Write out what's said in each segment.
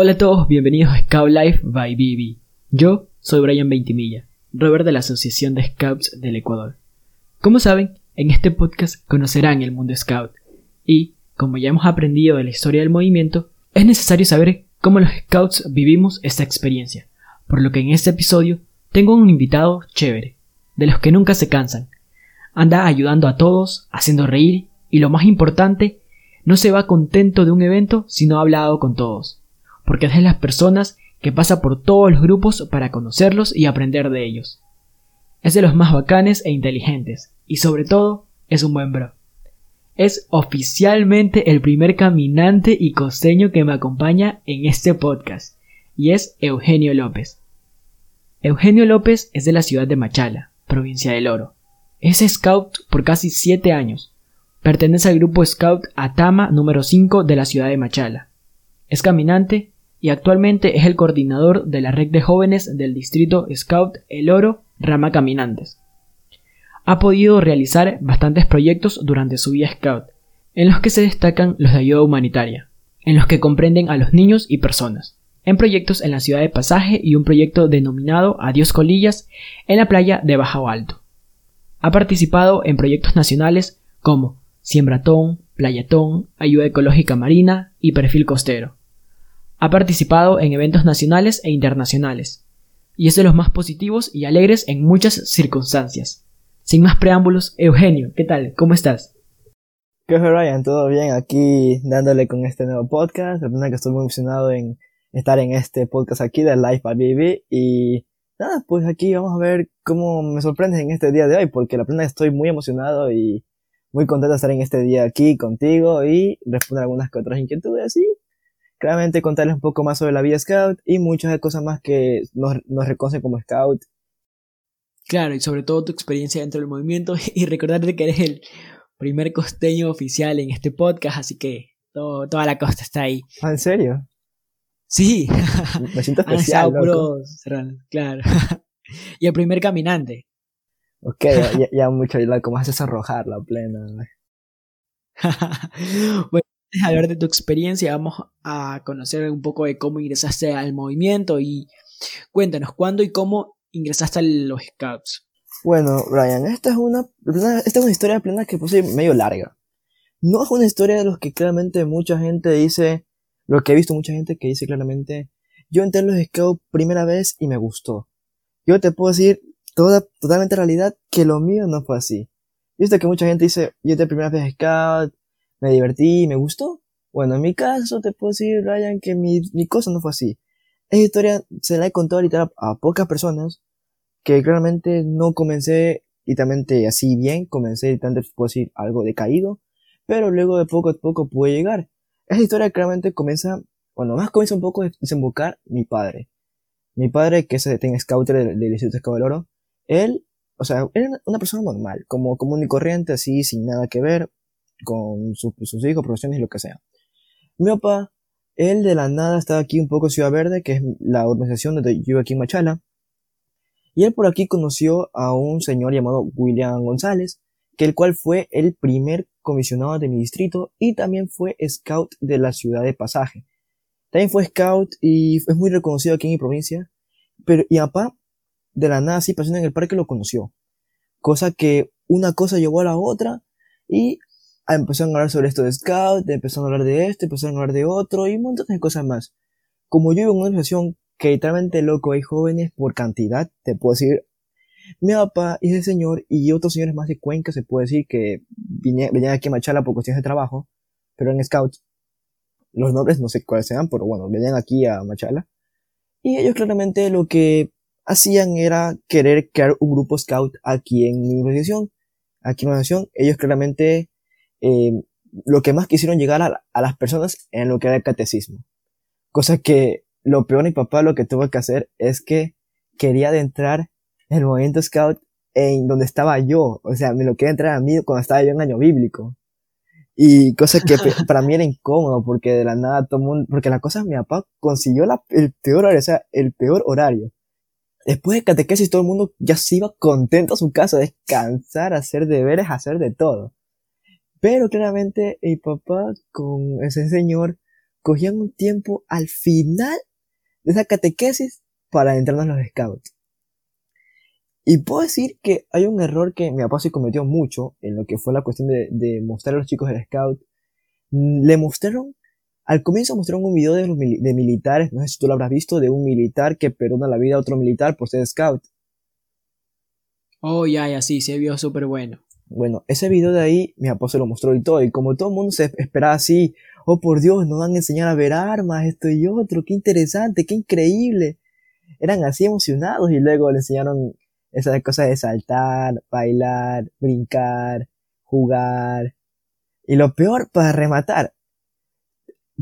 Hola a todos, bienvenidos a Scout Life by BB. Yo soy Brian Veintimilla, rover de la Asociación de Scouts del Ecuador. Como saben, en este podcast conocerán el mundo Scout y, como ya hemos aprendido de la historia del movimiento, es necesario saber cómo los Scouts vivimos esta experiencia, por lo que en este episodio tengo un invitado chévere, de los que nunca se cansan. Anda ayudando a todos, haciendo reír y lo más importante, no se va contento de un evento si no ha hablado con todos porque es de las personas que pasa por todos los grupos para conocerlos y aprender de ellos. Es de los más bacanes e inteligentes, y sobre todo, es un buen bro. Es oficialmente el primer caminante y costeño que me acompaña en este podcast, y es Eugenio López. Eugenio López es de la ciudad de Machala, provincia del Oro. Es scout por casi 7 años. Pertenece al grupo Scout Atama número 5 de la ciudad de Machala. Es caminante y actualmente es el coordinador de la red de jóvenes del distrito Scout El Oro Rama Caminantes. Ha podido realizar bastantes proyectos durante su vida Scout, en los que se destacan los de ayuda humanitaria, en los que comprenden a los niños y personas, en proyectos en la ciudad de Pasaje y un proyecto denominado Adiós Colillas en la playa de Bajo Alto. Ha participado en proyectos nacionales como Siembratón, Playatón, Ayuda Ecológica Marina y Perfil Costero. Ha participado en eventos nacionales e internacionales, y es de los más positivos y alegres en muchas circunstancias. Sin más preámbulos, Eugenio, ¿qué tal? ¿Cómo estás? ¿Qué tal, Ryan? ¿Todo bien? Aquí dándole con este nuevo podcast. La verdad que estoy muy emocionado en estar en este podcast aquí de Life by Baby. Y nada, pues aquí vamos a ver cómo me sorprendes en este día de hoy, porque la que estoy muy emocionado y muy contento de estar en este día aquí contigo y responder algunas que otras inquietudes y claramente contarles un poco más sobre la vida scout y muchas cosas más que nos, nos reconocen como scout. Claro, y sobre todo tu experiencia dentro del movimiento y recordarte que eres el primer costeño oficial en este podcast, así que toda la costa está ahí. ¿Ah, ¿En serio? Sí. Me siento especial. claro. y el primer caminante. Ok, ya, ya mucho, como haces arrojar la plena. bueno, a hablar de tu experiencia, vamos a conocer un poco de cómo ingresaste al movimiento y cuéntanos cuándo y cómo ingresaste a los Scouts. Bueno, Brian, esta es una, esta es una historia plena que puse medio larga. No es una historia de los que claramente mucha gente dice, lo que he visto mucha gente que dice claramente, yo entré en los Scouts primera vez y me gustó. Yo te puedo decir toda, totalmente realidad que lo mío no fue así. He visto que mucha gente dice, yo entré primera vez Scout, me divertí, me gustó. Bueno, en mi caso te puedo decir, Ryan, que mi, mi cosa no fue así. Esta historia se la he contado literal a pocas personas que claramente no comencé literalmente así bien, comencé literalmente, puedo decir, algo decaído, pero luego de poco a poco pude llegar. Esta historia claramente comienza, bueno, más comienza un poco a desembocar mi padre. Mi padre, que es el scouter del, del de Oro, él, o sea, era una persona normal, como común y corriente, así, sin nada que ver, con sus hijos, profesiones y lo que sea. Mi papá, él de la nada estaba aquí un poco en Ciudad Verde, que es la organización donde yo aquí en Machala. Y él por aquí conoció a un señor llamado William González, que el cual fue el primer comisionado de mi distrito y también fue scout de la ciudad de Pasaje. También fue scout y es muy reconocido aquí en mi provincia. Pero, y papá, de la nada, así pasando en el parque, lo conoció. Cosa que una cosa llevó a la otra y empezaron a hablar sobre esto de Scout, empezaron a hablar de esto, empezaron a hablar de otro y un montón de cosas más. Como yo vivo en una organización que literalmente loco hay jóvenes por cantidad, te puedo decir, mi papá y ese señor y otros señores más de Cuenca se puede decir que venían aquí a Machala por cuestiones de trabajo, pero en Scout, los nombres no sé cuáles sean, pero bueno, venían aquí a Machala. Y ellos claramente lo que hacían era querer crear un grupo Scout aquí en mi organización. Aquí en mi organización, ellos claramente eh, lo que más quisieron llegar a, las personas en lo que era el catecismo. Cosa que lo peor mi papá lo que tuvo que hacer es que quería adentrar en el movimiento scout en donde estaba yo. O sea, me lo quería entrar a mí cuando estaba yo en año bíblico. Y cosa que para mí era incómodo porque de la nada todo mundo, porque la cosa mi papá consiguió la, el peor horario, o sea, el peor horario. Después de catequesis todo el mundo ya se iba contento a su casa a descansar, a hacer deberes, a hacer de todo. Pero claramente mi papá con ese señor escogían un tiempo al final de esa catequesis para entrarnos en los scouts. Y puedo decir que hay un error que mi papá se cometió mucho en lo que fue la cuestión de, mostrar a los chicos el scout. Le mostraron, al comienzo mostraron un video de, los de militares, no sé si tú lo habrás visto, de un militar que perdona la vida a otro militar por ser scout. Oh, ya, ya, sí, se vio súper bueno. Bueno, ese video de ahí mi papá se lo mostró y todo, y como todo el mundo se esperaba así, oh por Dios, nos van a enseñar a ver armas, esto y otro, qué interesante, qué increíble. Eran así emocionados y luego le enseñaron esas cosas de saltar, bailar, brincar, jugar. Y lo peor, para rematar,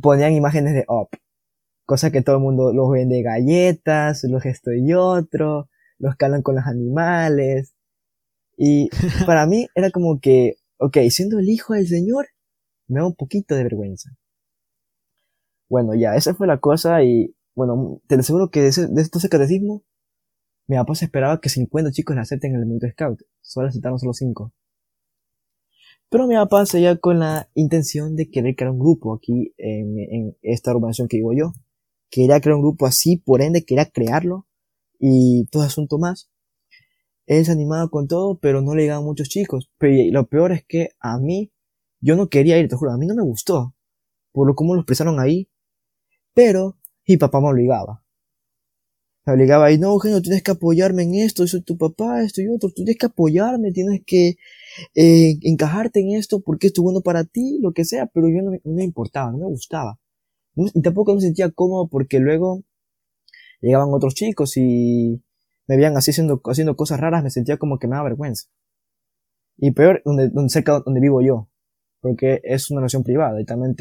ponían imágenes de Up. Cosa que todo el mundo los vende galletas, los esto y otro, los calan con los animales. Y para mí era como que, ok, siendo el hijo del Señor, me da un poquito de vergüenza. Bueno, ya, esa fue la cosa y, bueno, te aseguro que de, ese, de este catecismo mi papá se esperaba que 50 chicos la acepten en el mundo scout. Solo aceptaron solo 5. Pero mi papá seguía con la intención de querer crear un grupo aquí en, esta urbanización que vivo yo. Quería crear un grupo así, por ende quería crearlo. Y todo asunto más. Él se animaba con todo, pero no le llegaban muchos chicos. Pero lo peor es que a mí, yo no quería ir, te juro, a mí no me gustó. Por lo como lo expresaron ahí. Pero mi papá me obligaba me obligaba y no, Eugenio, tienes que apoyarme en esto, soy tu papá, esto y otro, tienes que apoyarme, tienes que eh, encajarte en esto porque esto es bueno para ti, lo que sea, pero yo no, me importaba, no me gustaba. y tampoco me sentía cómodo porque luego llegaban otros chicos y me veían así haciendo, haciendo cosas raras, me sentía como que me daba vergüenza. Y peor, donde, donde cerca donde vivo yo, porque es una relación privada y también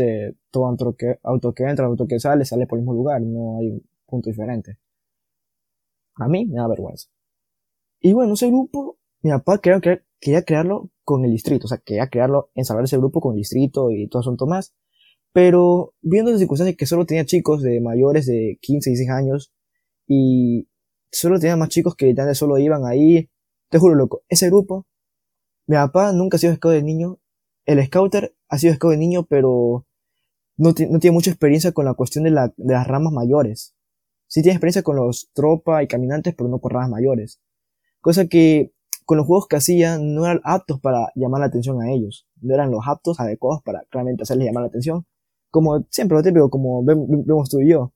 todo auto que, auto que entra, auto que sale, sale por el mismo lugar, no hay punto diferente. A mí me da vergüenza. Y bueno, ese grupo, mi papá quería, quería crearlo con el distrito, o sea, quería crearlo, ensamblar ese grupo con el distrito y todo asunto más. Pero viendo las circunstancias que solo tenía chicos de mayores de 15, 16 años y solo tenía más chicos que literalmente solo iban ahí, te juro loco, ese grupo, mi papá nunca ha sido scout de niño, el scouter ha sido scout de niño, pero no, no tiene mucha experiencia con la cuestión de, la, de las ramas mayores. Sí tiene experiencia con los tropa y caminantes, pero no con ramas mayores. Cosa que con los juegos que hacía no eran aptos para llamar la atención a ellos. No eran los aptos adecuados para claramente hacerles llamar la atención. Como siempre, lo típico, como vemos tú y yo.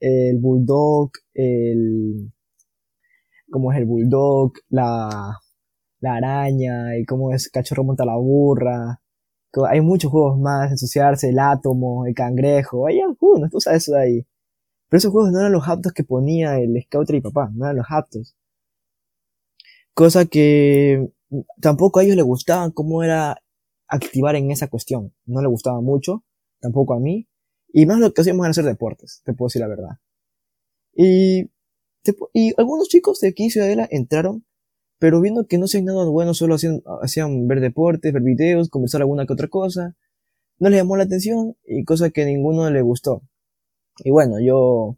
El bulldog, el... Como es el bulldog, la, la araña, y cómo es cachorro monta la burra. Hay muchos juegos más, ensuciarse, el átomo, el cangrejo, hay algunos, tú sabes eso de ahí. Pero esos juegos no eran los aptos que ponía el Scouter y papá, no eran los aptos. Cosa que tampoco a ellos les gustaba cómo era activar en esa cuestión. No le gustaba mucho, tampoco a mí. Y más lo que hacíamos era hacer deportes, te puedo decir la verdad. Y, y algunos chicos de aquí en Ciudadela entraron, pero viendo que no hacían nada bueno, solo hacían, hacían ver deportes, ver videos, conversar alguna que otra cosa, no les llamó la atención y cosa que a ninguno le gustó. Y bueno, yo,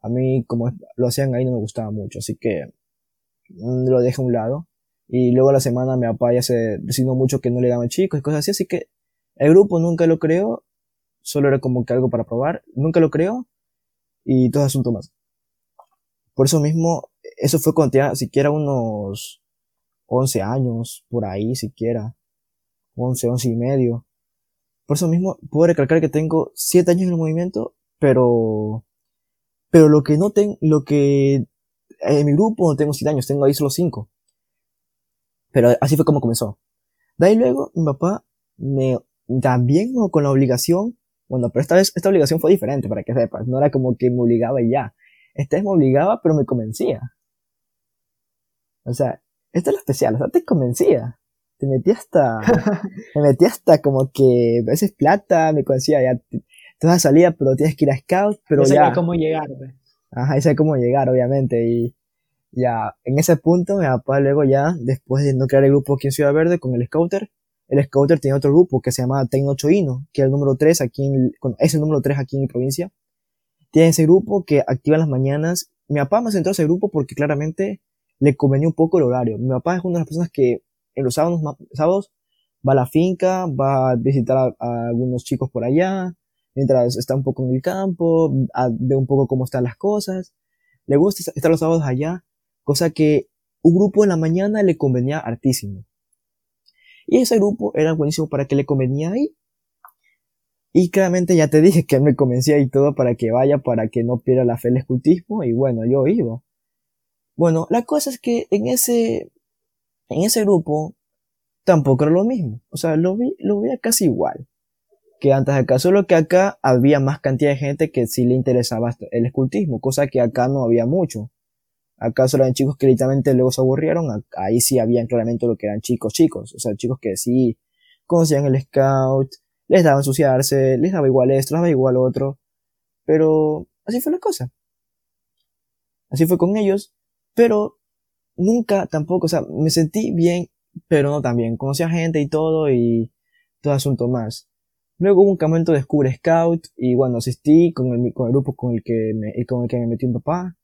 a mí como lo hacían ahí no me gustaba mucho, así que mm, lo dejé a un lado. Y luego la semana mi papá ya se decidió mucho que no le daban chicos y cosas así, así que el grupo nunca lo creó, solo era como que algo para probar, nunca lo creó y todo asunto más. Por eso mismo, eso fue cuando tenía siquiera unos 11 años, por ahí siquiera, 11, 11 y medio. Por eso mismo, puedo recalcar que tengo 7 años en el movimiento pero, pero lo que no tengo, lo que en mi grupo no tengo 7 años, tengo ahí solo 5. Pero así fue como comenzó. De ahí luego, mi papá me, también con la obligación, bueno, pero esta vez, esta obligación fue diferente, para que sepas, no era como que me obligaba y ya. Esta vez me obligaba, pero me convencía. O sea, esta es lo especial, o sea, te convencía. Te metía hasta, me metía hasta como que a veces plata, me convencía, ya, entonces salida, pero tienes que ir a Scout, pero ya. cómo llegar, pues. Ajá, y cómo llegar, obviamente, y ya, en ese punto, mi papá luego ya, después de no crear el grupo aquí en Ciudad Verde con el Scouter, el Scouter tenía otro grupo que se llama Tecno Choino, que es el número 3 aquí en, es el número 3 aquí en mi provincia. Tiene ese grupo que activa las mañanas. Mi papá me sentó a ese grupo porque claramente le convenía un poco el horario. Mi papá es una de las personas que en los sábados, va a la finca, va a visitar a algunos chicos por allá, mientras está un poco en el campo, ve un poco cómo están las cosas. Le gusta estar los sábados allá, cosa que un grupo en la mañana le convenía hartísimo. Y ese grupo era buenísimo para que le convenía ahí. Y claramente ya te dije que me convencía y todo para que vaya, para que no pierda la fe el escultismo, y bueno, yo iba. Bueno, la cosa es que en ese, en ese grupo tampoco era lo mismo. O sea, lo vi, lo veía casi igual que antes acá, solo que acá había más cantidad de gente que sí le interesaba el escultismo, cosa que acá no había mucho. Acá solo eran chicos que literalmente luego se aburrieron, ahí sí habían claramente lo que eran chicos chicos, o sea, chicos que sí conocían el scout, les daba ensuciarse, les daba igual esto, les daba igual otro, pero así fue la cosa. Así fue con ellos, pero nunca tampoco, o sea, me sentí bien, pero no tan bien. Conocía gente y todo y todo asunto más. Luego hubo un campamento de Descubre Scout y bueno, asistí con el, con el grupo con el que me, con el que me metió mi papá.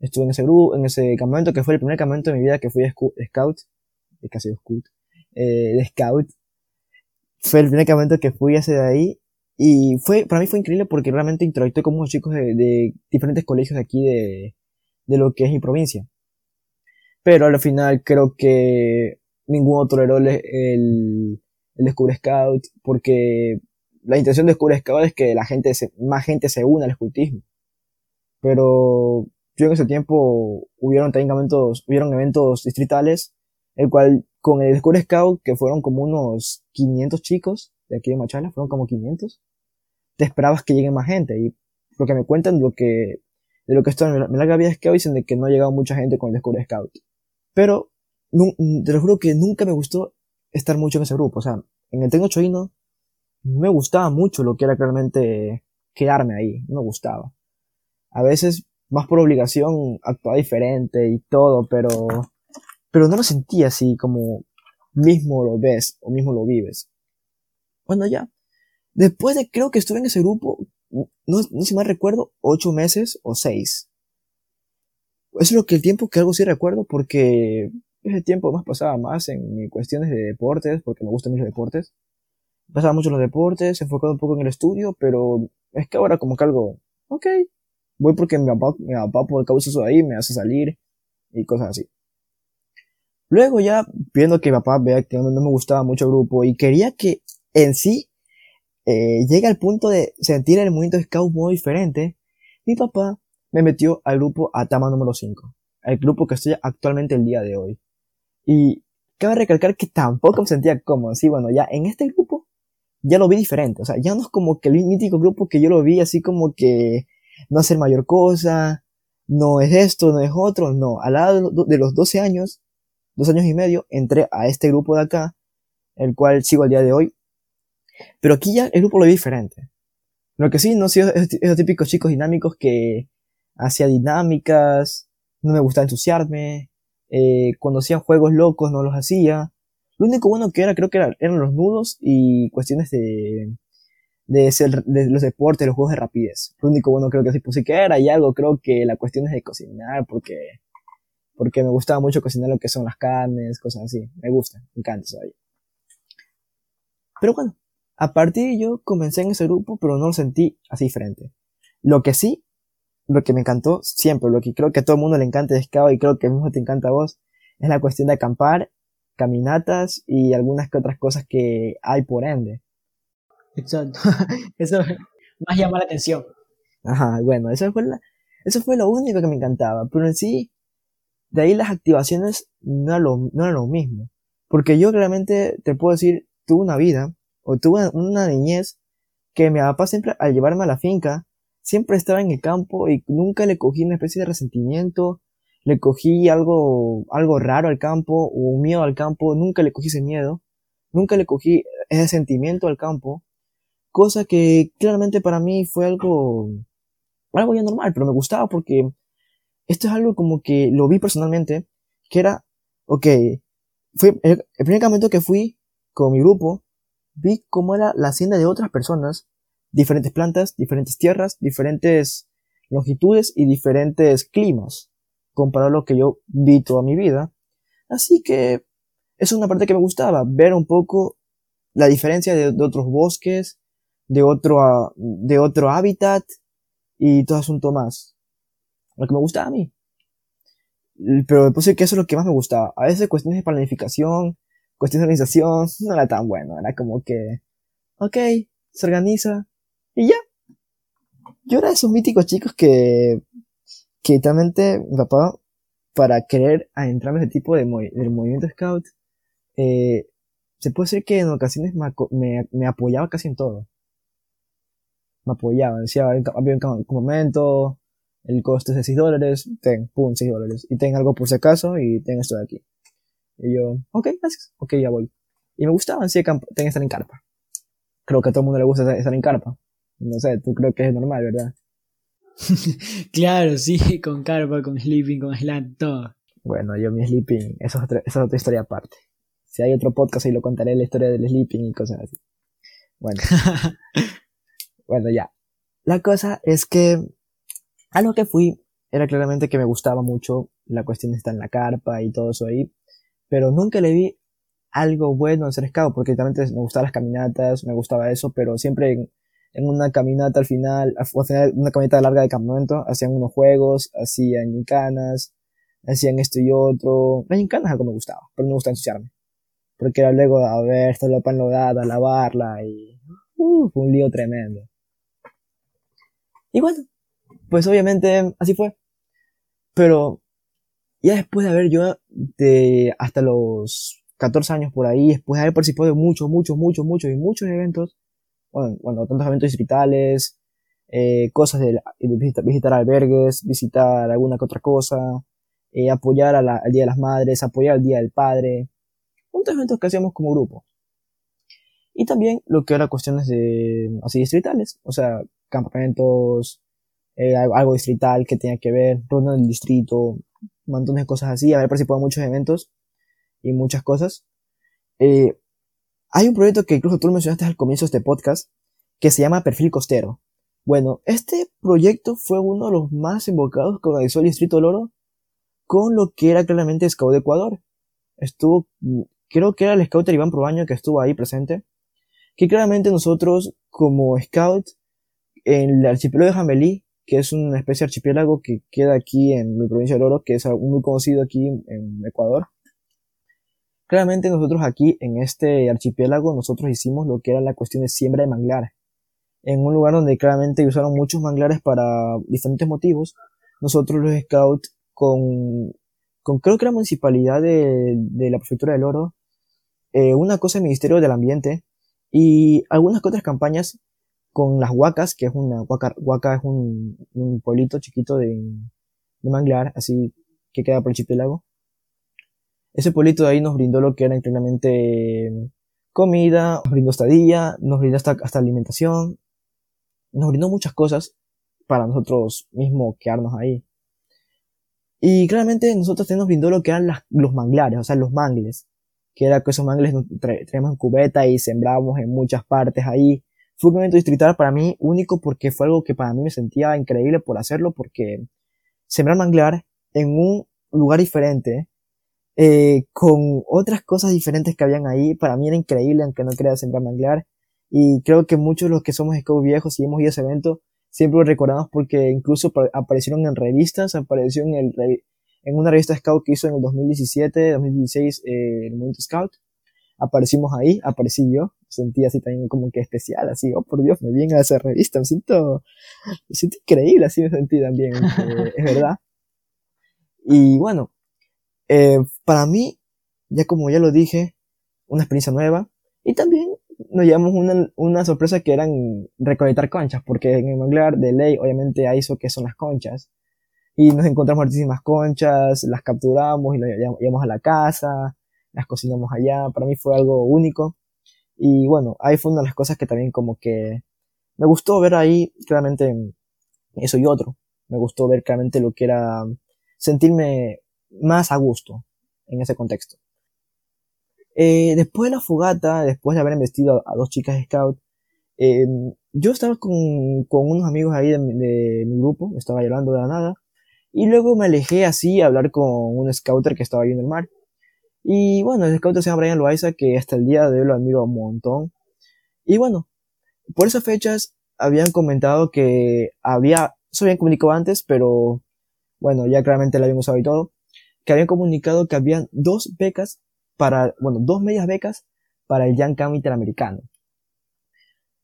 Estuve en ese grupo, en ese campamento que fue el primer campamento de mi vida que fui de Scout, de casi Scout, eh, de Scout. Fue el primer campamento que fui hace de ahí y fue, para mí fue increíble porque realmente interactué con muchos chicos de, de diferentes colegios de aquí de, de lo que es mi provincia. Pero al final creo que ninguno toleró el, el, el Descubre Scout porque la intención de Descubre Scout es que la gente más gente se una al escultismo. Pero yo en ese tiempo hubieron también eventos, hubieron eventos distritales, el cual con el Descubre Scout, que fueron como unos 500 chicos de aquí de Machala, fueron como 500, te esperabas que llegue más gente. Y lo que me cuentan, lo que, de lo que estoy en la vida Scout, dicen de que no ha llegado mucha gente con el Descubre Scout. Pero, te lo juro que nunca me gustó estar mucho en ese grupo. O sea, en el Tecno Choino no me gustaba mucho lo que era realmente quedarme ahí, no me gustaba. A veces, más por obligación, actuaba diferente y todo, pero, pero no lo sentía así como mismo lo ves o mismo lo vives. Bueno, ya. Después de, creo que estuve en ese grupo, no, no si más recuerdo, ocho meses o seis. Es lo que el tiempo que algo sí recuerdo porque ese tiempo más pasaba más en cuestiones de deportes, porque me gustan mucho los deportes pasaba mucho en los deportes, enfocado un poco en el estudio, pero es que ahora como que algo, ok, voy porque mi papá, mi papá por causa eso ahí me hace salir y cosas así. Luego ya, viendo que mi papá vea que no me gustaba mucho el grupo y quería que en sí eh, llegue al punto de sentir el movimiento scout muy diferente, mi papá me metió al grupo Atama número 5, el grupo que estoy actualmente el día de hoy. Y cabe recalcar que tampoco me sentía cómodo, sí, bueno, ya en este grupo ya lo vi diferente. O sea, ya no es como que el mítico grupo que yo lo vi así como que no hacer mayor cosa, no es esto, no es otro, no. Al lado de los 12 años, dos años y medio, entré a este grupo de acá, el cual sigo al día de hoy. Pero aquí ya el grupo lo vi diferente. Lo que sí, no soy esos típicos chicos dinámicos que hacía dinámicas, no me gustaba ensuciarme, eh, cuando hacían juegos locos no los hacía, lo único bueno que era, creo que eran los nudos y cuestiones de, de, ser, de los deportes, los juegos de rapidez. Lo único bueno creo que sí, pues sí que era y algo, creo que la cuestión es de cocinar, porque, porque me gustaba mucho cocinar lo que son las carnes, cosas así. Me gusta, me encanta eso ahí. Pero bueno, a partir de yo comencé en ese grupo, pero no lo sentí así diferente. Lo que sí, lo que me encantó siempre, lo que creo que a todo el mundo le encanta Scout y creo que mismo te encanta a vos, es la cuestión de acampar caminatas y algunas que otras cosas que hay por ende. Exacto. eso más llama la atención. Ajá, bueno, eso fue, la, eso fue lo único que me encantaba. Pero en sí, de ahí las activaciones no eran lo, no era lo mismo. Porque yo realmente te puedo decir, tuve una vida, o tuve una niñez, que mi papá siempre, al llevarme a la finca, siempre estaba en el campo y nunca le cogí una especie de resentimiento le cogí algo, algo raro al campo o miedo al campo, nunca le cogí ese miedo, nunca le cogí ese sentimiento al campo, cosa que claramente para mí fue algo, algo ya normal, pero me gustaba porque esto es algo como que lo vi personalmente, que era, ok, fue el, primer campamento que fui con mi grupo, vi cómo era la hacienda de otras personas, diferentes plantas, diferentes tierras, diferentes longitudes y diferentes climas comparado a lo que yo vi toda mi vida. Así que es una parte que me gustaba, ver un poco la diferencia de, otros bosques, de otro, de otro hábitat y todo asunto más. Lo que me gustaba a mí. Pero puedo decir que eso es lo que más me gustaba. A veces cuestiones de planificación, cuestiones de organización, no era tan bueno. Era como que, ok, se organiza y ya. Yo era de esos míticos chicos que, que realmente mi papá, para querer adentrarme en ese tipo de del movimiento scout, eh, se puede decir que en ocasiones me, me, apoyaba casi en todo. Me apoyaba, decía, había un campamento, el costo es de 6 dólares, ten, pum, 6 dólares. Y ten algo por si acaso y ten esto de aquí. Y yo, ok, gracias, ok, ya voy. Y me gustaba así ten estar en carpa. Creo que a todo el mundo le gusta estar en carpa. No sé, tú creo que es normal, ¿verdad? claro, sí, con carpa, con sleeping, con slant, todo. Bueno, yo mi sleeping, eso es, otra, eso es otra historia aparte. Si hay otro podcast ahí lo contaré la historia del sleeping y cosas así. Bueno. bueno, ya. La cosa es que a lo que fui era claramente que me gustaba mucho la cuestión de estar en la carpa y todo eso ahí, pero nunca le vi algo bueno en ser scout, porque realmente me gustaban las caminatas, me gustaba eso, pero siempre en, una caminata al final, al final, una caminata larga de campamento, hacían unos juegos, hacían gincanas, hacían esto y otro. Las gincanas algo me gustaba, pero no me gustaba ensuciarme. Porque era luego, a ver, esta lopa enlodada, lavarla y... Uh, un lío tremendo. Y bueno, pues obviamente así fue. Pero ya después de haber yo de hasta los 14 años por ahí, después de haber participado de muchos, muchos, muchos, muchos y muchos eventos, bueno, bueno tantos eventos distritales, eh, cosas de visitar, albergues, visitar alguna que otra cosa, eh, apoyar a al Día de las Madres, apoyar al Día del Padre, muchos eventos que hacíamos como grupo. Y también lo que era cuestiones de, así distritales, o sea, campamentos, eh, algo distrital que tenía que ver, reunión del distrito, un de cosas así, haber participado en muchos eventos y muchas cosas. Eh, hay un proyecto que incluso tú lo mencionaste al comienzo de este podcast, que se llama Perfil Costero. Bueno, este proyecto fue uno de los más invocados que organizó el Distrito del Oro con lo que era claramente Scout de Ecuador. Estuvo, creo que era el Scout Iván Probaño que estuvo ahí presente. Que claramente nosotros, como Scout, en el archipiélago de Jamelí, que es una especie de archipiélago que queda aquí en mi provincia del Oro, que es muy conocido aquí en Ecuador. Claramente nosotros aquí en este archipiélago nosotros hicimos lo que era la cuestión de siembra de manglar. En un lugar donde claramente usaron muchos manglares para diferentes motivos, nosotros los scouts con, con creo que la municipalidad de, de la prefectura del Oro, eh, una cosa el Ministerio del Ambiente y algunas otras campañas con las huacas, que es una huaca, huaca es un, un pueblito chiquito de, de, manglar, así que queda por el archipiélago. Ese pueblito de ahí nos brindó lo que era increíblemente comida, nos brindó estadía, nos brindó hasta, hasta alimentación, nos brindó muchas cosas para nosotros mismos quedarnos ahí. Y claramente nosotros nos brindó lo que eran los manglares, o sea, los mangles, que era que esos mangles traíamos en cubeta y sembramos en muchas partes ahí fue un evento distrital para mí único porque fue algo que para mí me sentía increíble por hacerlo porque sembrar manglar en un lugar diferente, eh, con otras cosas diferentes que habían ahí, para mí era increíble aunque no quería sembrar manglar. Y creo que muchos de los que somos scouts viejos y hemos ido a ese evento siempre lo recordamos porque incluso aparecieron en revistas, apareció en, el, en una revista scout que hizo en el 2017, 2016 eh, el Movimiento Scout aparecimos ahí, aparecí yo, sentí así también como que especial, así, oh por Dios, me viene a esa revista, me siento, me siento increíble, así me sentí también, es verdad. Y bueno, eh, para mí, ya como ya lo dije, una experiencia nueva, y también nos llevamos una, una sorpresa que eran recolectar conchas, porque en el manglar de ley obviamente hay eso que son las conchas, y nos encontramos muchísimas conchas, las capturamos y las llevamos a la casa, las cocinamos allá, para mí fue algo único. Y bueno, ahí fue una de las cosas que también como que me gustó ver ahí claramente eso y otro. Me gustó ver claramente lo que era sentirme más a gusto en ese contexto. Eh, después de la fogata, después de haber investido a, dos chicas scout, eh, yo estaba con, con, unos amigos ahí de, de, mi grupo, estaba llorando de la nada, y luego me alejé así a hablar con un scouter que estaba ahí en el mar. Y bueno, el scout se llama Brian Loaiza, que hasta el día de hoy lo admiro un montón. Y bueno, por esas fechas habían comentado que había, se habían comunicado antes, pero bueno, ya claramente la habían usado y todo, que habían comunicado que habían dos becas para, bueno, dos medias becas para el Camp Interamericano.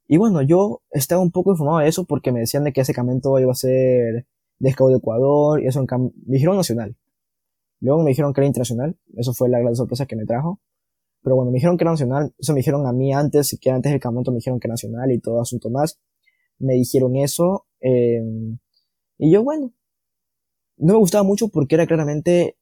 Y bueno, yo estaba un poco informado de eso porque me decían de que ese campamento iba a ser de Scout de Ecuador y eso en me dijeron nacional. Luego me dijeron que era internacional, eso fue la gran sorpresa que me trajo. Pero bueno, me dijeron que era nacional, eso me dijeron a mí antes, que antes del campamento me dijeron que era nacional y todo asunto más. Me dijeron eso, eh, y yo bueno, no me gustaba mucho porque era claramente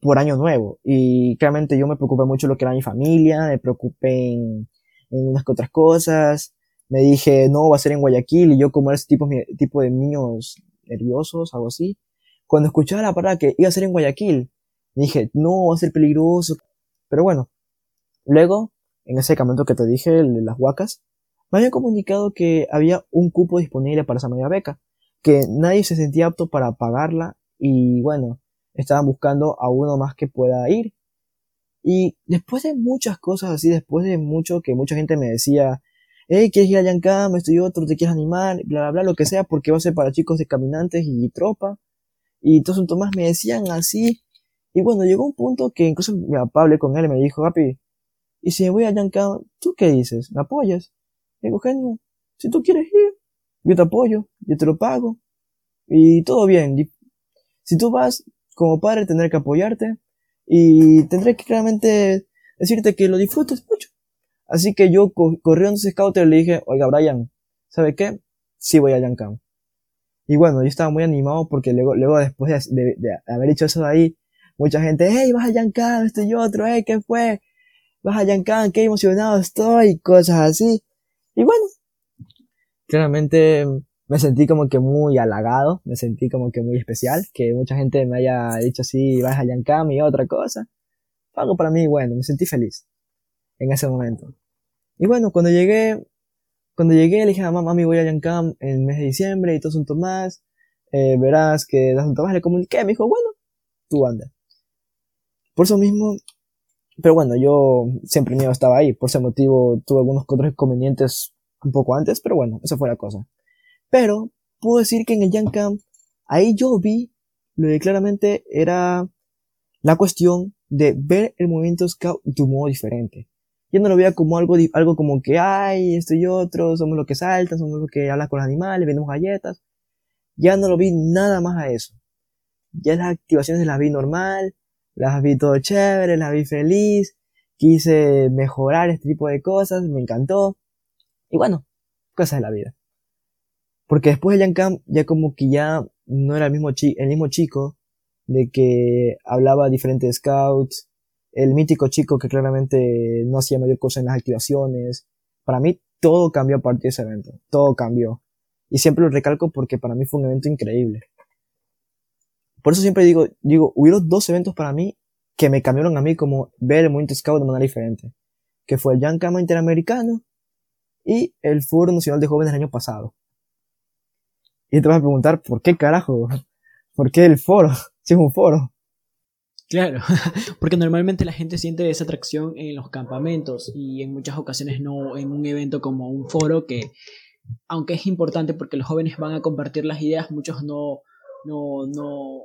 por año nuevo. Y claramente yo me preocupé mucho lo que era mi familia, me preocupé en, unas que otras cosas. Me dije, no, va a ser en Guayaquil. Y yo como era ese tipo, tipo de niños nerviosos, algo así. Cuando escuchaba la palabra que iba a ser en Guayaquil, dije, no, va a ser peligroso. Pero bueno, luego, en ese campamento que te dije, el de las huacas, me habían comunicado que había un cupo disponible para esa media beca, que nadie se sentía apto para pagarla y bueno, estaban buscando a uno más que pueda ir. Y después de muchas cosas así, después de mucho que mucha gente me decía, hey, ¿quieres ir a Yancam? Esto y otro, ¿te quieres animar? Bla, bla, bla, lo que sea, porque va a ser para chicos de caminantes y tropa. Y entonces Tomás me decían así. Y bueno, llegó un punto que incluso mi papá hablé con él y me dijo, papi, y si me voy a Yancam, ¿tú qué dices? ¿Me apoyas? Y digo, genio, si tú quieres ir, yo te apoyo, yo te lo pago. Y todo bien. Si tú vas, como padre tendré que apoyarte y tendré que claramente decirte que lo disfrutes mucho. Así que yo corrí a un scout y le dije, oiga Brian, ¿sabe qué? Sí voy a Yankam. Y bueno, yo estaba muy animado porque luego, luego después de, haber hecho eso de ahí, mucha gente, hey, vas a Yankam, esto y otro, hey, ¿qué fue? Vas a Yankam, qué emocionado estoy, cosas así. Y bueno, claramente me sentí como que muy halagado, me sentí como que muy especial, que mucha gente me haya dicho así, vas a Yankam y otra cosa. Algo para mí bueno, me sentí feliz en ese momento. Y bueno, cuando llegué, cuando llegué le dije a mamá, mami, voy a Yankam en el mes de diciembre y todo un Tomás, eh, verás que das un Tomás le comuniqué, me dijo, bueno, tú anda. Por eso mismo, pero bueno, yo siempre mío estaba ahí, por ese motivo tuve algunos otros inconvenientes un poco antes, pero bueno, esa fue la cosa. Pero puedo decir que en el Young Camp, ahí yo vi lo que claramente era la cuestión de ver el movimiento scout de un modo diferente. Yo no lo veía como algo, algo como que, ay, esto y otro, somos los que saltan, somos los que hablan con los animales, vendemos galletas. Ya no lo vi nada más a eso. Ya las activaciones las vi normal, las vi todo chévere, las vi feliz, quise mejorar este tipo de cosas, me encantó. Y bueno, cosas de la vida. Porque después de Camp ya como que ya no era el mismo, el mismo chico de que hablaba diferentes scouts, el mítico chico que claramente no hacía mayor cosa en las activaciones. Para mí todo cambió a partir de ese evento, todo cambió. Y siempre lo recalco porque para mí fue un evento increíble. Por eso siempre digo, digo, hubieron dos eventos para mí que me cambiaron a mí como ver el movimiento scout de manera diferente. Que fue el Camp Interamericano y el Foro Nacional de Jóvenes del año pasado. Y te vas a preguntar, ¿por qué carajo? ¿Por qué el foro? Si es un foro. Claro, porque normalmente la gente siente esa atracción en los campamentos y en muchas ocasiones no en un evento como un foro que, aunque es importante porque los jóvenes van a compartir las ideas, muchos no, no, no,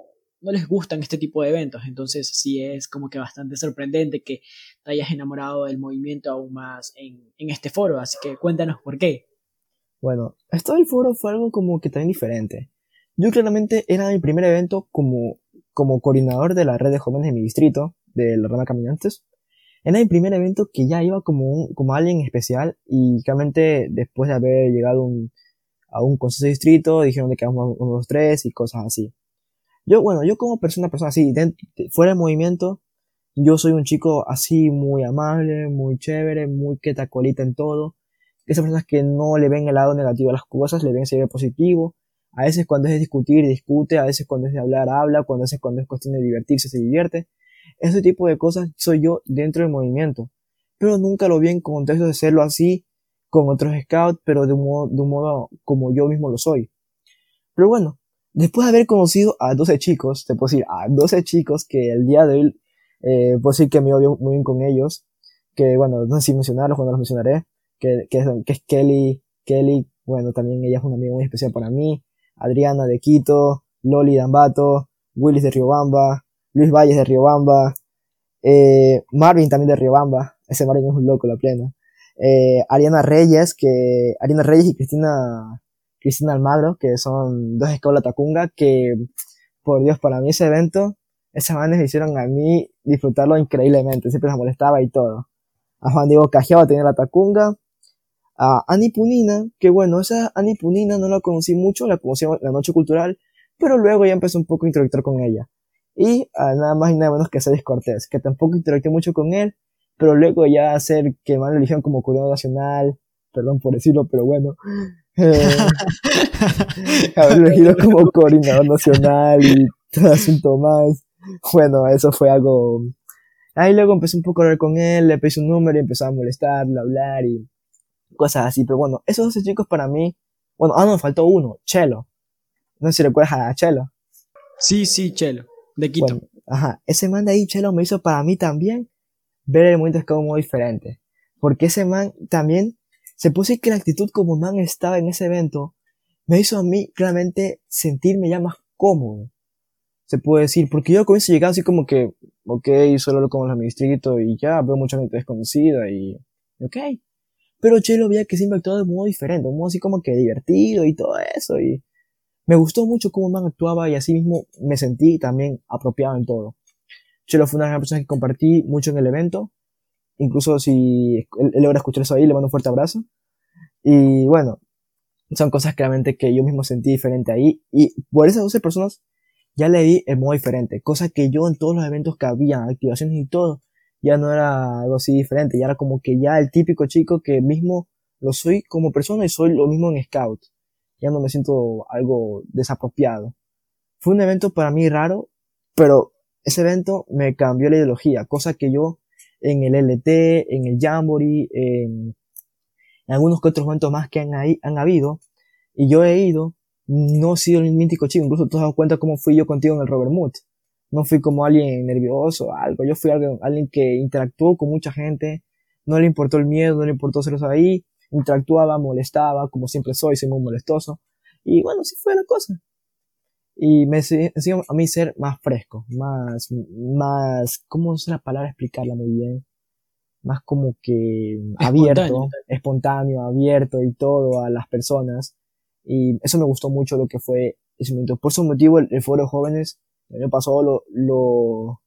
no les gustan este tipo de eventos. Entonces sí es como que bastante sorprendente que te hayas enamorado del movimiento aún más en, en este foro. Así que cuéntanos por qué. Bueno, esto del foro fue algo como que también diferente. Yo claramente era mi primer evento como, como coordinador de la red de jóvenes de mi distrito, de la rama Caminantes. Era mi primer evento que ya iba como, un, como alguien especial y claramente después de haber llegado a un consejo de distrito dijeron de que éramos unos tres y cosas así. Yo, bueno, yo como persona, persona así, fuera del movimiento, yo soy un chico así muy amable, muy chévere, muy que colita en todo esas personas que no le ven el lado negativo a las cosas, le ven ese positivo. A veces cuando es de discutir, discute, a veces cuando es de hablar, habla, cuando es cuando es cuestión de divertirse, se divierte. Ese tipo de cosas soy yo dentro del movimiento. Pero nunca lo vi en contexto de hacerlo así con otros scouts, pero de un modo, de un modo como yo mismo lo soy. Pero bueno, después de haber conocido a 12 chicos, te puedo decir, a 12 chicos que el día de hoy, eh, puedo decir que me iba muy bien con ellos, que bueno, no sé si mencionarlos, cuando los mencionaré, que, que, es, Kelly, Kelly, bueno, también ella es una amiga muy especial para mí, Adriana de Quito, Loli Dambato, Willis de Riobamba, Luis Valles de Riobamba, eh, Marvin también de Riobamba, ese Marvin es un loco, la plena. Eh, Ariana Reyes, que, Ariana Reyes y Cristina, Cristina Almagro, que son dos escuelas Tacunga, que, por Dios, para mí ese evento, esas me hicieron a mí disfrutarlo increíblemente, siempre se molestaba y todo. A Juan Diego Cajiaba tenía la Tacunga, a Ani Punina, que bueno, esa Ani Punina no la conocí mucho, la conocí en la noche cultural, pero luego ya empecé un poco a interactuar con ella. Y a nada más y nada menos que Cedric Cortés, que tampoco interactué mucho con él, pero luego ya hacer que más religión como coreano nacional, perdón por decirlo, pero bueno, eh, haber elegido como coordinador nacional y todo asunto más, bueno, eso fue algo... Ahí luego empecé un poco a hablar con él, le pedí un número y empezó a molestarlo, a hablar y cosas así, pero bueno, esos dos chicos para mí, bueno, ah, no, faltó uno, Chelo. No sé si recuerdas a Chelo. Sí, sí, Chelo, de Quito. ajá, ese man de ahí, Chelo, me hizo para mí también ver el movimiento como muy diferente. Porque ese man también se puso que la actitud como man estaba en ese evento me hizo a mí claramente sentirme ya más cómodo. Se puede decir, porque yo comienzo a llegar así como que, ok, solo lo como los distrito y ya veo mucha gente desconocida y, ok. Pero Chelo veía que siempre actuaba de modo diferente, un modo así como que divertido y todo eso y me gustó mucho cómo man actuaba y así mismo me sentí también apropiado en todo. Chelo fue una de las personas que compartí mucho en el evento. Incluso si él, logra escuchar eso ahí, le mando un fuerte abrazo. Y bueno, son cosas claramente que yo mismo sentí diferente ahí. Y por esas 12 personas ya le di el modo diferente. Cosa que yo en todos los eventos que había, activaciones y todo, ya no era algo así diferente. Ya era como que ya el típico chico que mismo lo soy como persona y soy lo mismo en Scout. Ya no me siento algo desapropiado. Fue un evento para mí raro, pero ese evento me cambió la ideología, cosa que yo en el LT, en el Jamboree, en, algunos que otros eventos más que han, ahí, han habido, y yo he ido, no he sido el mítico chico, incluso tú has dado cuenta cómo fui yo contigo en el Robert Mood. No fui como alguien nervioso o algo, yo fui alguien, alguien que interactuó con mucha gente, no le importó el miedo, no le importó ser ahí, interactuaba, molestaba, como siempre soy, soy muy molestoso. Y bueno, sí fue la cosa y me enseñó a mí ser más fresco, más, más, ¿cómo es la palabra explicarla muy bien? Más como que abierto, espontáneo. abierto y todo a las personas. Y eso me gustó mucho lo que fue ese momento. Por ese motivo, el, foro de jóvenes, el año pasado lo, lo,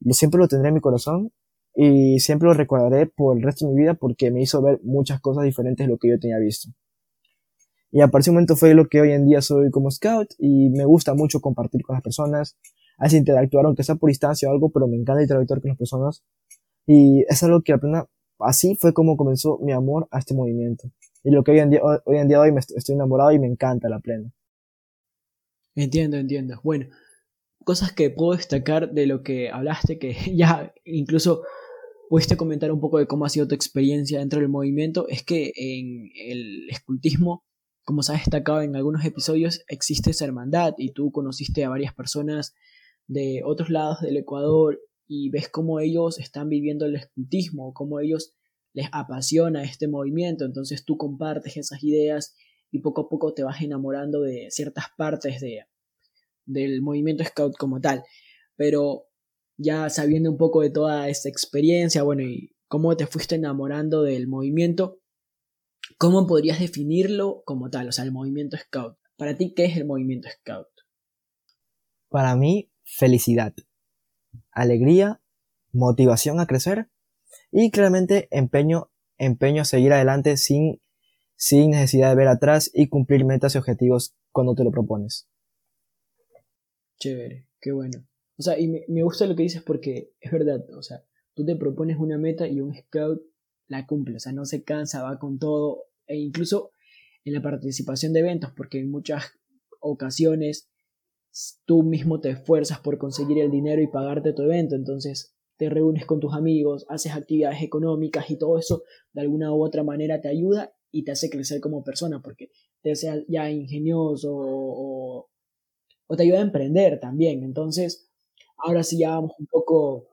lo siempre lo tendré en mi corazón y siempre lo recordaré por el resto de mi vida porque me hizo ver muchas cosas diferentes de lo que yo tenía visto. Y a partir de un momento fue lo que hoy en día soy como scout y me gusta mucho compartir con las personas, así interactuar, aunque sea por distancia o algo, pero me encanta interactuar con las personas. Y es algo que apenas, así fue como comenzó mi amor a este movimiento. Y lo que hoy en día, hoy, en día hoy me estoy enamorado y me encanta la plena. Entiendo, entiendo. Bueno, cosas que puedo destacar de lo que hablaste, que ya incluso pudiste comentar un poco de cómo ha sido tu experiencia dentro del movimiento, es que en el escultismo como se ha destacado en algunos episodios, existe esa hermandad y tú conociste a varias personas de otros lados del Ecuador y ves cómo ellos están viviendo el escultismo, cómo ellos les apasiona este movimiento, entonces tú compartes esas ideas y poco a poco te vas enamorando de ciertas partes de, del movimiento scout como tal. Pero ya sabiendo un poco de toda esta experiencia, bueno, y cómo te fuiste enamorando del movimiento, ¿Cómo podrías definirlo como tal? O sea, el movimiento Scout. Para ti, ¿qué es el movimiento Scout? Para mí, felicidad, alegría, motivación a crecer y claramente empeño, empeño a seguir adelante sin, sin necesidad de ver atrás y cumplir metas y objetivos cuando te lo propones. Chévere, qué bueno. O sea, y me, me gusta lo que dices porque es verdad, o sea, tú te propones una meta y un scout la cumple, o sea, no se cansa, va con todo, e incluso en la participación de eventos, porque en muchas ocasiones tú mismo te esfuerzas por conseguir el dinero y pagarte tu evento, entonces te reúnes con tus amigos, haces actividades económicas y todo eso de alguna u otra manera te ayuda y te hace crecer como persona, porque te hace ya ingenioso o, o te ayuda a emprender también. Entonces, ahora sí ya vamos un poco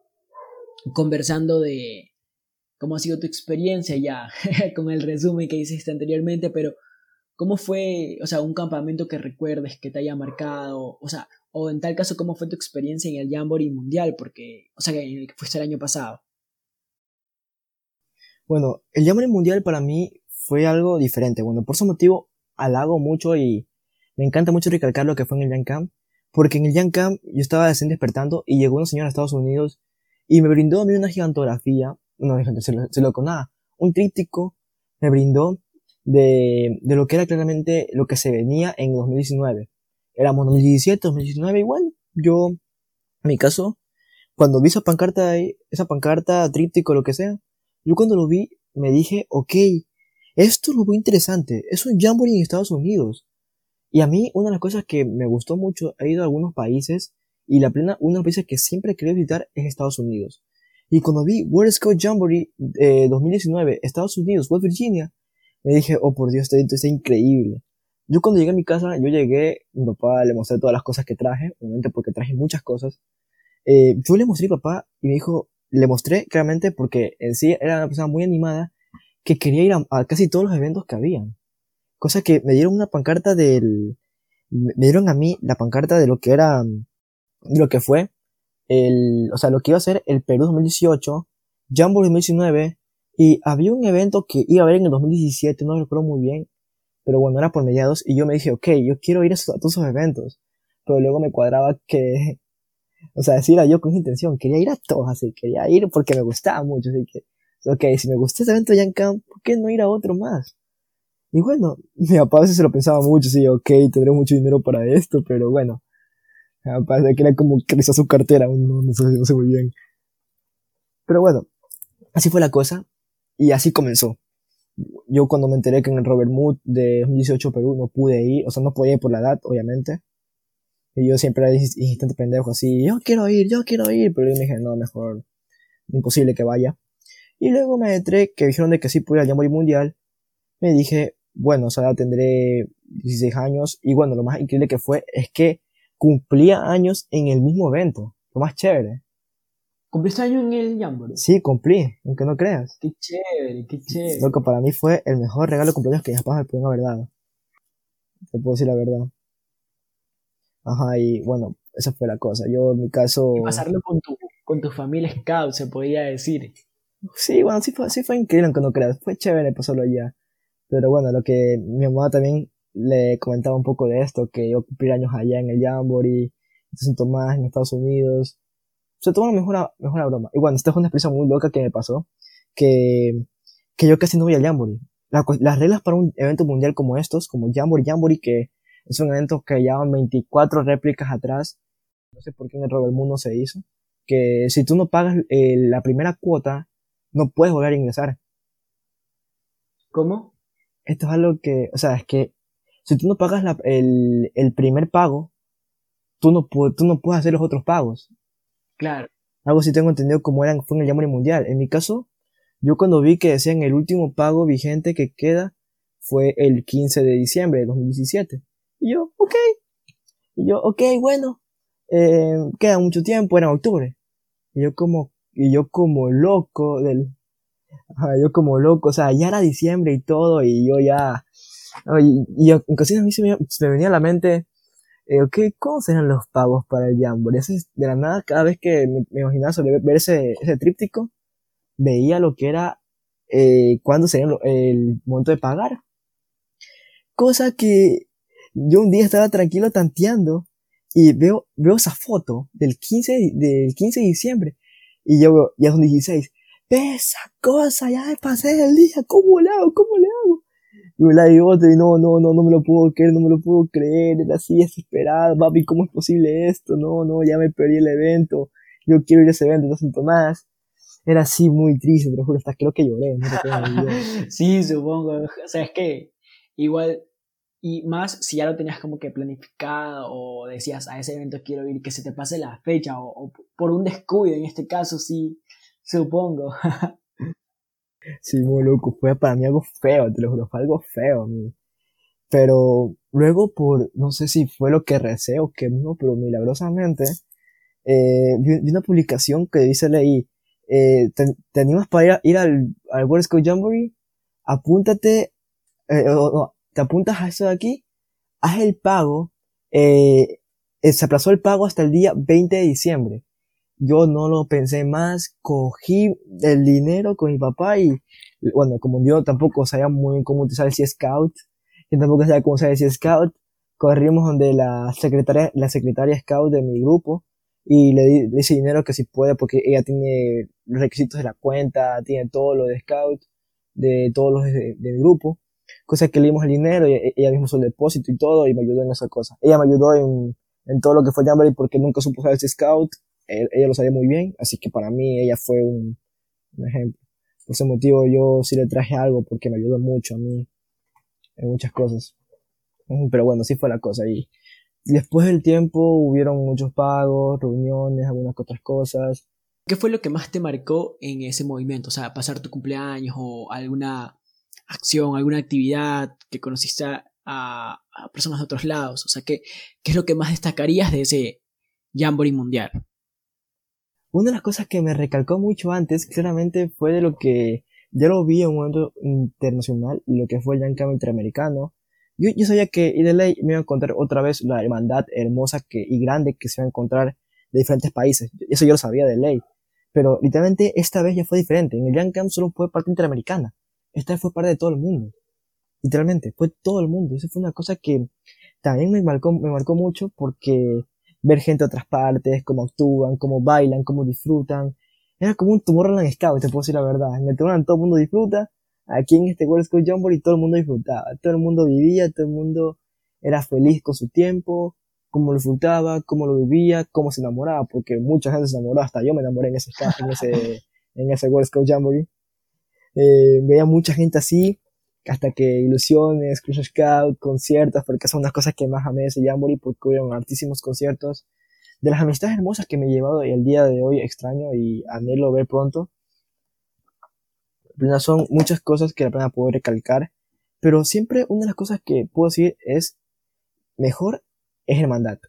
conversando de, cómo ha sido tu experiencia ya con el resumen que hiciste anteriormente, pero ¿cómo fue, o sea, un campamento que recuerdes que te haya marcado? O sea, o en tal caso, ¿cómo fue tu experiencia en el Jamboree Mundial? Porque, o sea, en el que fuiste el año pasado. Bueno, el Jamboree Mundial para mí fue algo diferente. Bueno, por ese motivo halago mucho y me encanta mucho recalcar lo que fue en el Young Camp, porque en el Young Camp yo estaba recién despertando y llegó una señora a Estados Unidos y me brindó a mí una gigantografía, no, se lo, con nada, un tríptico me brindó de, de lo que era claramente lo que se venía en 2019. Éramos 2017, 2019, igual. Yo, en mi caso, cuando vi esa pancarta, esa pancarta, tríptico, lo que sea, yo cuando lo vi, me dije, ok, esto es lo muy interesante, es un jamboree en Estados Unidos. Y a mí, una de las cosas que me gustó mucho, he ido a algunos países, y la plena, uno de los países que siempre querido visitar es Estados Unidos. Y cuando vi World Scout Jamboree eh, 2019, Estados Unidos, West Virginia, me dije, oh por Dios, este evento está increíble. Yo cuando llegué a mi casa, yo llegué, mi papá le mostré todas las cosas que traje, obviamente porque traje muchas cosas. Eh, yo le mostré a mi papá y me dijo, le mostré claramente porque en sí era una persona muy animada que quería ir a, casi todos los eventos que habían. Cosa que me dieron una pancarta del, me dieron a mí la pancarta de lo que era, de lo que fue el, o sea, lo que iba a ser el Perú 2018, Jambo 2019, y había un evento que iba a haber en el 2017, no lo recuerdo muy bien, pero bueno, era por mediados, y yo me dije, ok, yo quiero ir a, todos esos eventos, pero luego me cuadraba que, o sea, si era yo con esa intención, quería ir a todos, así, quería ir porque me gustaba mucho, así que, ok, si me gusta ese evento ya en camp, ¿por qué no ir a otro más? Y bueno, mi papá a veces se lo pensaba mucho, sí, ok, tendré mucho dinero para esto, pero bueno, papá que era como que su cartera, no, no, sé, no sé muy bien. Pero bueno, así fue la cosa, y así comenzó. Yo cuando me enteré que en el Robert Mood de 2018 Perú no pude ir, o sea, no podía ir por la edad, obviamente. Y yo siempre era insistente pendejo, así, yo quiero ir, yo quiero ir, pero yo me dije, no, mejor, imposible que vaya. Y luego me entré que dijeron de que sí pude al Mundial. Me dije, bueno, o sea, tendré 16 años. Y bueno, lo más increíble que fue es que cumplía años en el mismo evento. Lo más chévere. ¿Cumpliste años en el Jamboree? Sí, cumplí, aunque no creas. Qué chévere, qué chévere. Lo que para mí fue el mejor regalo de cumpleaños que jamás me pudieron haber dado. Te puedo decir la verdad. Ajá, y bueno, esa fue la cosa. Yo en mi caso... Y pasarlo con tu, con tu familia Scout, se podía decir. Sí, bueno, sí fue, sí fue increíble, aunque no creas. Fue chévere pasarlo allá. Pero bueno, lo que mi mamá también le comentaba un poco de esto, que yo cumplí años allá en el Jamboree, en San Tomás, en Estados Unidos, se tomó mejor a, mejor a broma. Y bueno, esta es una experiencia muy loca que me pasó, que, que yo casi no voy al Jamboree. las reglas para un evento mundial como estos, como Jamboree, Jamboree, que es un evento que llevan 24 réplicas atrás, no sé por qué en el Robert Mundo se hizo, que si tú no pagas eh, la primera cuota, no puedes volver a ingresar. ¿Cómo? Esto es algo que, o sea, es que si tú no pagas la, el, el primer pago, tú no, tú no puedes hacer los otros pagos. Claro. Algo sí tengo entendido como eran, fue en el Jamboree Mundial. En mi caso, yo cuando vi que decían el último pago vigente que queda fue el 15 de diciembre de 2017. Y yo, ok. Y yo, ok, bueno. Eh, queda mucho tiempo, era octubre. Y yo como, y yo como loco del, yo como loco, o sea, ya era diciembre y todo, y yo ya, y, en a mí se me, se me venía a la mente, eh, ok, ¿cómo serán los pagos para el Jamboree? de la nada, cada vez que me, imaginaba sobre ver ese, ese tríptico, veía lo que era, eh, cuándo sería el momento de pagar. Cosa que yo un día estaba tranquilo tanteando y veo, veo esa foto del 15, del 15 de diciembre y yo veo, ya son 16. Ve esa cosa, ya me pasé el día, ¿cómo le hago? ¿Cómo le hago? Y la y otro, y no, no, no, no me lo puedo creer, no me lo puedo creer, era así desesperado, papi, ¿cómo es posible esto? No, no, ya me perdí el evento, yo quiero ir a ese evento, no Santo Tomás. Era así muy triste, te lo juro, hasta creo que lloré, no Sí, supongo, o sea, es que igual, y más si ya lo tenías como que planificado o decías a ese evento quiero ir, que se te pase la fecha o, o por un descuido, en este caso sí, supongo. Sí, muy loco. Fue para mí algo feo, te lo juro, fue algo feo mí. Pero luego por, no sé si fue lo que recé o qué mismo, pero milagrosamente, eh, vi, una publicación que dice leí, eh, te, animas para ir, al, World Scout Jamboree, apúntate, eh, te apuntas a eso de aquí, haz el pago, eh, eh, se aplazó el pago hasta el día 20 de diciembre. Yo no lo pensé más, cogí el dinero con mi papá y, bueno, como yo tampoco sabía muy bien cómo utilizar el C-Scout, y tampoco sabía cómo usar el C-Scout, corrimos donde la secretaria, la secretaria Scout de mi grupo, y le di ese dinero que si puede porque ella tiene los requisitos de la cuenta, tiene todo lo de Scout, de todos los de, mi grupo, cosa que le dimos el dinero y ella mismo hizo el depósito y todo y me ayudó en esa cosa. Ella me ayudó en, en todo lo que fue Jamboree porque nunca supo usar ese Scout, ella lo sabía muy bien, así que para mí ella fue un, ejemplo. Por ese motivo yo sí le traje algo porque me ayudó mucho a mí en muchas cosas. Pero bueno, así fue la cosa y Después del tiempo hubieron muchos pagos, reuniones, algunas otras cosas. ¿Qué fue lo que más te marcó en ese movimiento? O sea, pasar tu cumpleaños o alguna acción, alguna actividad que conociste a, personas de otros lados. O sea, ¿qué, ¿qué es lo que más destacarías de ese Jamboree mundial? Una de las cosas que me recalcó mucho antes, claramente, fue de lo que ya lo vi en un momento internacional, lo que fue el Jam Interamericano, yo, yo sabía que y de ley me iba a encontrar otra vez la hermandad hermosa que, y grande que se va a encontrar de diferentes países. Eso yo lo sabía de ley. Pero literalmente esta vez ya fue diferente. En el Camp solo fue parte interamericana. Esta vez fue parte de todo el mundo. Literalmente, fue todo el mundo. Eso fue una cosa que también me marcó, me marcó mucho porque ver gente de otras partes, cómo actúan, cómo bailan, cómo disfrutan. Era como un Tomorrowland Scout, te puedo decir la verdad. En el Tomorrowland todo el mundo disfruta, aquí en este World Scout Jamboree todo el mundo disfrutaba, todo el mundo vivía, todo el mundo era feliz con su tiempo, cómo lo disfrutaba, cómo lo vivía, cómo se enamoraba, porque mucha gente se enamoró, hasta yo me enamoré en ese, en ese, en ese World Scout Jamboree. Eh, veía mucha gente así, hasta que ilusiones, Cruise Scout, conciertos, porque son unas cosas que más amé de Jamboree, porque hubieron altísimos conciertos, de las amistades hermosas que me he llevado y el día de hoy extraño y anhelo ver pronto, son muchas cosas que la pena poder recalcar, pero siempre una de las cosas que puedo decir es mejor es hermandad.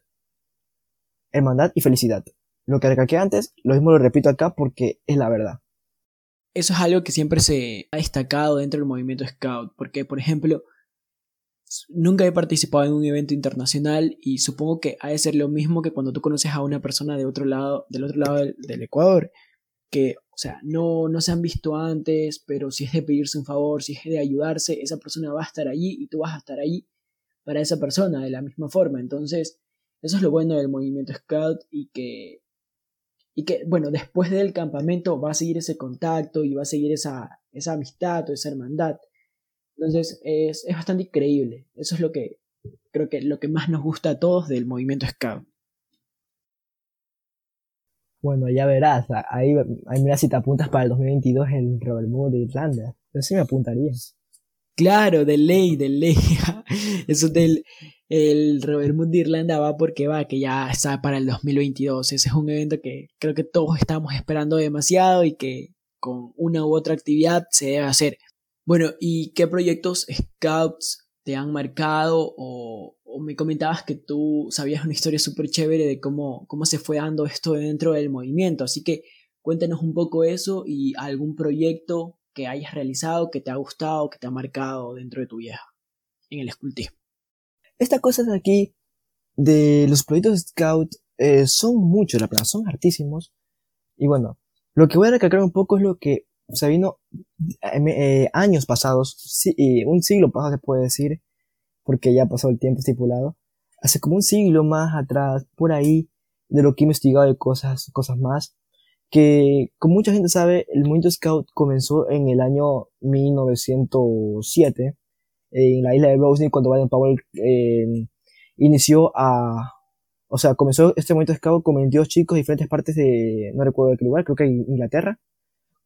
Hermandad y felicidad. Lo que recalqué antes, lo mismo lo repito acá porque es la verdad. Eso es algo que siempre se ha destacado dentro del movimiento Scout, porque por ejemplo, nunca he participado en un evento internacional y supongo que ha de ser lo mismo que cuando tú conoces a una persona de otro lado, del otro lado del Ecuador que, o sea, no, no se han visto antes, pero si es de pedirse un favor, si es de ayudarse, esa persona va a estar allí y tú vas a estar allí para esa persona de la misma forma. Entonces, eso es lo bueno del movimiento Scout y que, y que bueno, después del campamento va a seguir ese contacto y va a seguir esa, esa amistad o esa hermandad. Entonces, es, es bastante increíble. Eso es lo que creo que lo que más nos gusta a todos del movimiento Scout. Bueno, ya verás, ahí, ahí mira si te apuntas para el 2022 el Robert Mood de Irlanda. Yo sí me apuntaría. Claro, de ley, de ley. Eso del el Robert Mood de Irlanda va porque va, que ya está para el 2022. Ese es un evento que creo que todos estamos esperando demasiado y que con una u otra actividad se debe hacer. Bueno, ¿y qué proyectos Scouts te han marcado o, me comentabas que tú sabías una historia súper chévere de cómo, cómo se fue dando esto dentro del movimiento. Así que cuéntanos un poco eso y algún proyecto que hayas realizado que te ha gustado, que te ha marcado dentro de tu vieja en el escultismo. Estas cosas aquí de los proyectos Scout eh, son muchos, la verdad, son hartísimos. Y bueno, lo que voy a recalcar un poco es lo que se vino eh, eh, años pasados, un siglo pasado se puede decir, porque ya pasó el tiempo estipulado, hace como un siglo más atrás, por ahí, de lo que he investigado de cosas, cosas más, que como mucha gente sabe, el movimiento Scout comenzó en el año 1907, en la isla de Brownsville, cuando Baden Powell eh, inició a, o sea, comenzó este movimiento Scout con 22 chicos de diferentes partes de, no recuerdo de qué lugar, creo que Inglaterra,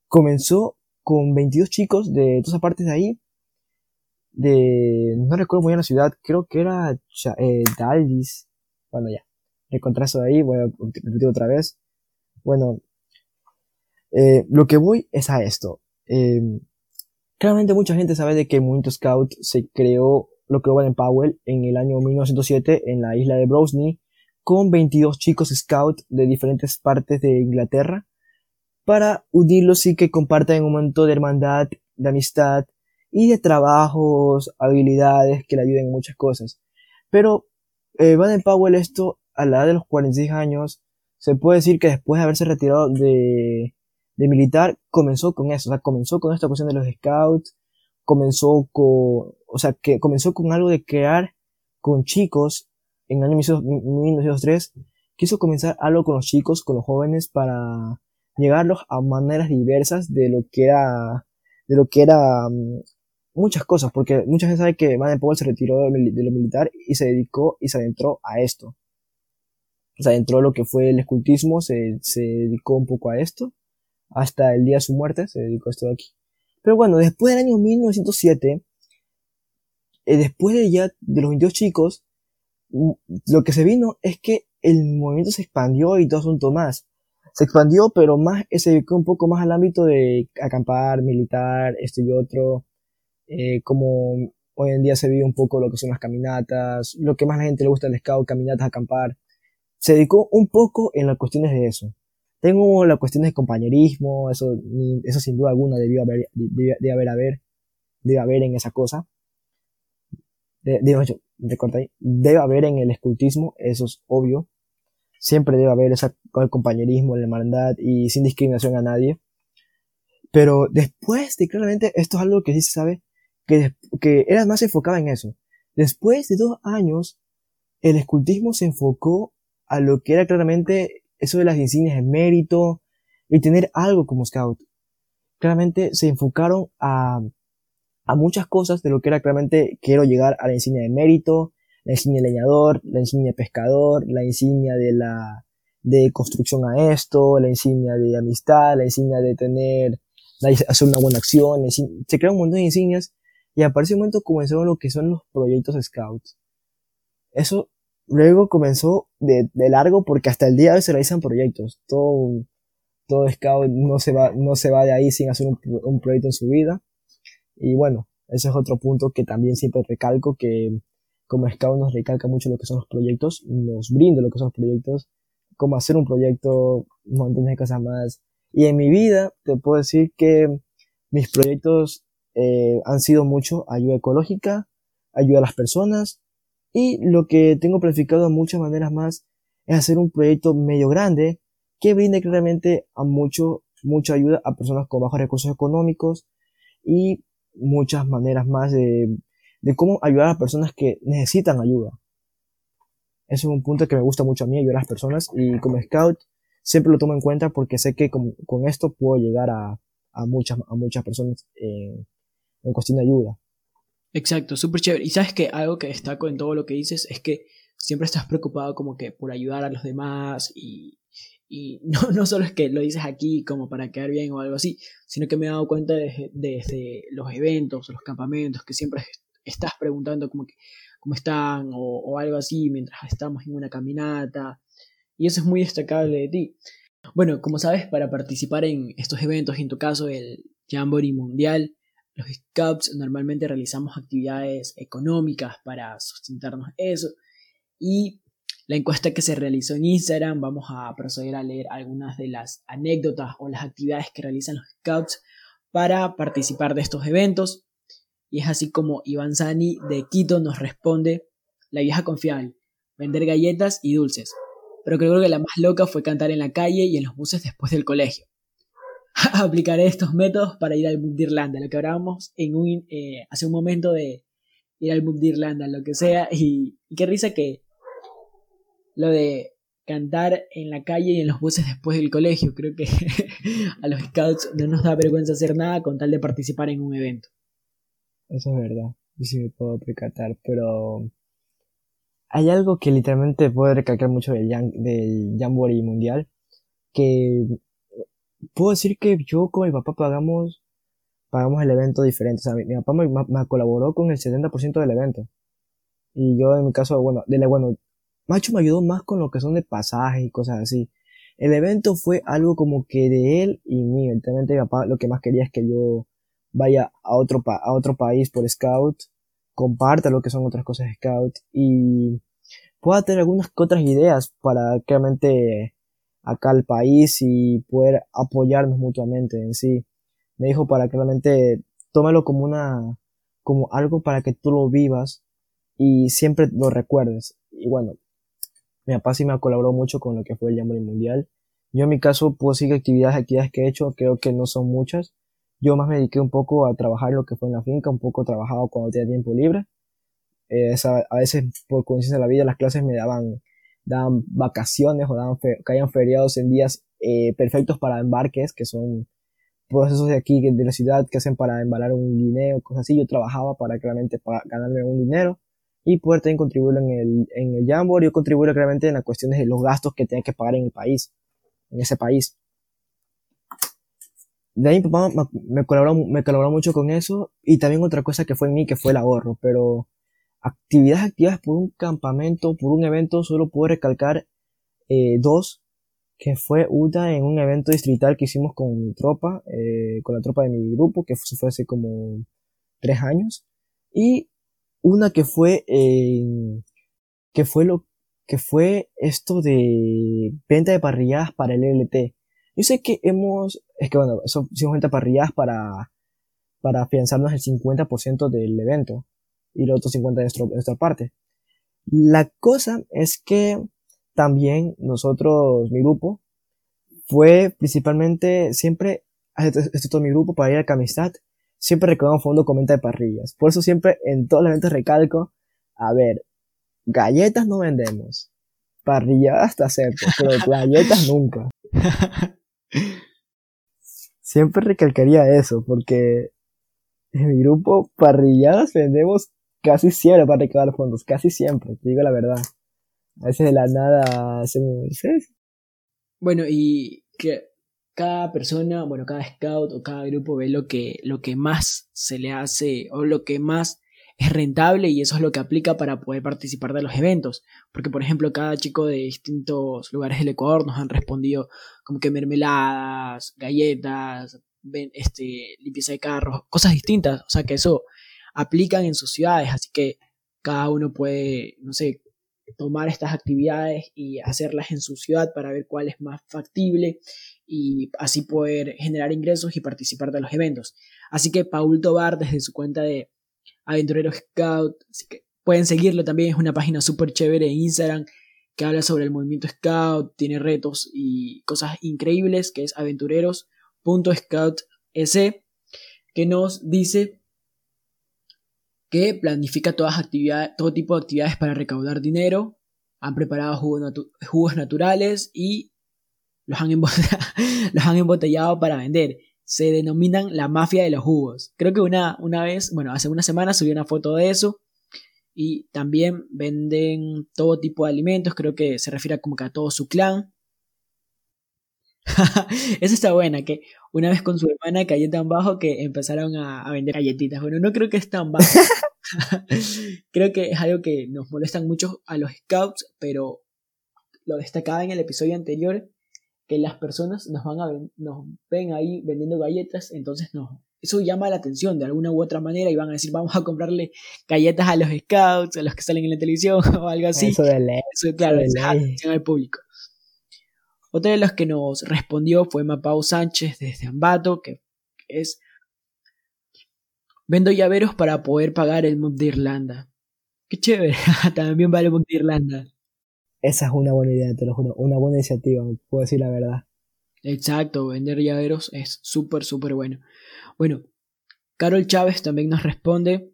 comenzó con 22 chicos de todas partes de ahí, de, no recuerdo muy bien la ciudad, creo que era eh, Daldis. Bueno, ya, el contrasto de ahí, voy a repetir otra vez. Bueno, eh, lo que voy es a esto. Eh, claramente mucha gente sabe de que el movimiento Scout se creó, lo creó en Powell en el año 1907 en la isla de Browsney con 22 chicos Scout de diferentes partes de Inglaterra para unirlos y que compartan un momento de hermandad, de amistad y de trabajos, habilidades que le ayuden en muchas cosas. Pero eh, Baden Powell esto a la edad de los 46 años, se puede decir que después de haberse retirado de, de militar, comenzó con eso, o sea, comenzó con esta cuestión de los scouts, comenzó con, o sea, que comenzó con algo de crear con chicos en el año 1903, quiso comenzar algo con los chicos, con los jóvenes para llegarlos a maneras diversas de lo que era, de lo que era mm, muchas cosas, porque mucha gente sabe que Baden Powell se retiró de, lo militar y se dedicó y se adentró a esto. Se adentró a lo que fue el escultismo, se, se dedicó un poco a esto, hasta el día de su muerte se dedicó a esto de aquí. Pero bueno, después del año 1907, eh, después de ya de los 22 chicos, mm, lo que se vino es que el movimiento se expandió y todo asunto más. Se expandió, pero más, se dedicó un poco más al ámbito de acampar, militar, esto y otro, eh, como hoy en día se vive un poco lo que son las caminatas, lo que más a la gente le gusta el scout, caminatas, acampar. Se dedicó un poco en las cuestiones de eso. Tengo las cuestiones de compañerismo, eso, eso sin duda alguna debió haber, debe, haber, haber, debe haber en esa cosa. Debe, debe haber en el escultismo, eso es obvio. Siempre debe haber esa, el compañerismo, la hermandad y sin discriminación a nadie. Pero después de claramente, esto es algo que sí se sabe, que, que era más enfocada en eso. Después de dos años, el escultismo se enfocó a lo que era claramente eso de las insignias de mérito y tener algo como scout. Claramente se enfocaron a, a muchas cosas de lo que era claramente quiero llegar a la insignia de mérito, la insignia de leñador, la insignia de pescador, la insignia de la de construcción a esto, la insignia de amistad, la insignia de tener, hacer una buena acción, se crean un montón de insignias y a partir de momento comenzaron lo que son los proyectos Scouts. Eso luego comenzó de, de, largo porque hasta el día de hoy se realizan proyectos. Todo, todo Scout no se va, no se va de ahí sin hacer un, un proyecto en su vida. Y bueno, ese es otro punto que también siempre recalco que como Scout nos recalca mucho lo que son los proyectos, nos brinda lo que son los proyectos, cómo hacer un proyecto, un de cosas más. Y en mi vida te puedo decir que mis proyectos eh, han sido mucho ayuda ecológica, ayuda a las personas y lo que tengo planificado de muchas maneras más es hacer un proyecto medio grande que brinde claramente a mucho, mucha ayuda a personas con bajos recursos económicos y muchas maneras más de, de cómo ayudar a personas que necesitan ayuda. Eso es un punto que me gusta mucho a mí, ayudar a las personas y como scout siempre lo tomo en cuenta porque sé que con, con esto puedo llegar a, a, muchas, a muchas personas en, en cuestión de ayuda. Exacto, súper chévere. Y sabes que algo que destaco en todo lo que dices es que siempre estás preocupado como que por ayudar a los demás y, y no, no solo es que lo dices aquí como para quedar bien o algo así, sino que me he dado cuenta desde, desde los eventos, los campamentos, que siempre estás preguntando como que cómo están o, o algo así mientras estamos en una caminata. Y eso es muy destacable de ti. Bueno, como sabes, para participar en estos eventos, en tu caso el Jamboree Mundial, los Scouts normalmente realizamos actividades económicas para sustentarnos eso. Y la encuesta que se realizó en Instagram, vamos a proceder a leer algunas de las anécdotas o las actividades que realizan los Scouts para participar de estos eventos. Y es así como Iván Sani de Quito nos responde, la vieja confiable, vender galletas y dulces. Pero creo que la más loca fue cantar en la calle y en los buses después del colegio. aplicaré estos métodos para ir al book de Irlanda, lo que hablábamos en un, eh, hace un momento de ir al book de Irlanda, lo que sea, y, qué risa que lo de cantar en la calle y en los buses después del colegio, creo que a los scouts no nos da vergüenza hacer nada con tal de participar en un evento. Eso es verdad, yo sí me puedo percatar, pero hay algo que literalmente puede recalcar mucho del, del Jamboree Mundial, que puedo decir que yo con mi papá pagamos, pagamos el evento diferente. O sea, mi, papá me, me, colaboró con el 70% del evento. Y yo en mi caso, bueno, de bueno, Macho me ayudó más con lo que son de pasajes y cosas así. El evento fue algo como que de él y mío. Literalmente mi papá lo que más quería es que yo vaya a otro, a otro país por Scout, comparta lo que son otras cosas Scout y pueda tener algunas otras ideas para claramente acá al país y poder apoyarnos mutuamente en sí. Me dijo para que realmente tómalo como una, como algo para que tú lo vivas y siempre lo recuerdes. Y bueno, mi papá sí me ha colaborado mucho con lo que fue el Jamboree Mundial. Yo en mi caso puedo seguir actividades, actividades que he hecho, creo que no son muchas. Yo más me dediqué un poco a trabajar lo que fue en la finca, un poco trabajado cuando tenía tiempo libre. Eh, a veces por coincidencia de la vida las clases me daban, daban vacaciones o daban caían feriados en días eh, perfectos para embarques, que son procesos de aquí, de la ciudad, que hacen para embalar un guineo, cosas así. Yo trabajaba para claramente para ganarme un dinero y poder también contribuir en el, en el Jamboree. Yo contribuyo claramente en las cuestiones de los gastos que tenía que pagar en el país, en ese país. De ahí mi papá me colaboró, me colaboró mucho con eso y también otra cosa que fue en mí, que fue el ahorro, pero actividades activas por un campamento, por un evento, solo puedo recalcar eh, dos, que fue una en un evento distrital que hicimos con mi tropa, eh, con la tropa de mi grupo, que fue, fue hace como tres años, y una que fue, eh, que fue lo, que fue esto de venta de parrilladas para el LT. Yo sé que hemos, es que bueno, venta de parrilladas para, para afianzarnos el 50% del evento y el otro 50% de, nuestro, de nuestra parte. La cosa es que también nosotros, mi grupo, fue principalmente siempre, esto todo mi grupo para ir a Camistat, siempre recaudamos fondo con venta de parrillas. Por eso siempre en todos los eventos recalco, a ver, galletas no vendemos. Parrilladas hasta acepto, pero galletas nunca. Siempre recalcaría eso, porque en mi grupo parrilladas vendemos casi siempre para recaudar fondos, casi siempre, te digo la verdad. A veces de la nada hacemos... Bueno, y que cada persona, bueno, cada scout o cada grupo ve lo que, lo que más se le hace o lo que más es rentable y eso es lo que aplica para poder participar de los eventos. Porque, por ejemplo, cada chico de distintos lugares del Ecuador nos han respondido como que mermeladas, galletas, este, limpieza de carros, cosas distintas. O sea que eso aplican en sus ciudades, así que cada uno puede, no sé, tomar estas actividades y hacerlas en su ciudad para ver cuál es más factible y así poder generar ingresos y participar de los eventos. Así que Paul Tobar desde su cuenta de Aventurero Scout, pueden seguirlo también, es una página súper chévere en Instagram que habla sobre el movimiento Scout, tiene retos y cosas increíbles, que es aventureros.scoutS, que nos dice que planifica todas actividades, todo tipo de actividades para recaudar dinero, han preparado jugos, naturales y los han, embotellado para vender. Se denominan la mafia de los jugos. Creo que una, una vez, bueno, hace una semana subí una foto de eso. Y también venden todo tipo de alimentos. Creo que se refiere como que a todo su clan. Esa está buena, que una vez con su hermana caí tan bajo que empezaron a, vender galletitas. Bueno, no creo que es tan bajo. creo que es algo que nos molestan mucho a los scouts, pero lo destacaba en el episodio anterior, que las personas nos van a nos ven ahí vendiendo galletas, entonces no, eso llama la atención de alguna u otra manera y van a decir vamos a comprarle galletas a los scouts, a los que salen en la televisión o algo así. Eso de ley. Eso, claro, es atención al público. Otra de las que nos respondió fue Mapau Sánchez desde Ambato, que es Vendo llaveros para poder pagar el MOOC de Irlanda. Qué chévere, también vale el de Irlanda. Esa es una buena idea, te lo juro, una buena iniciativa, puedo decir la verdad. Exacto, vender llaveros es súper, súper bueno. Bueno, Carol Chávez también nos responde,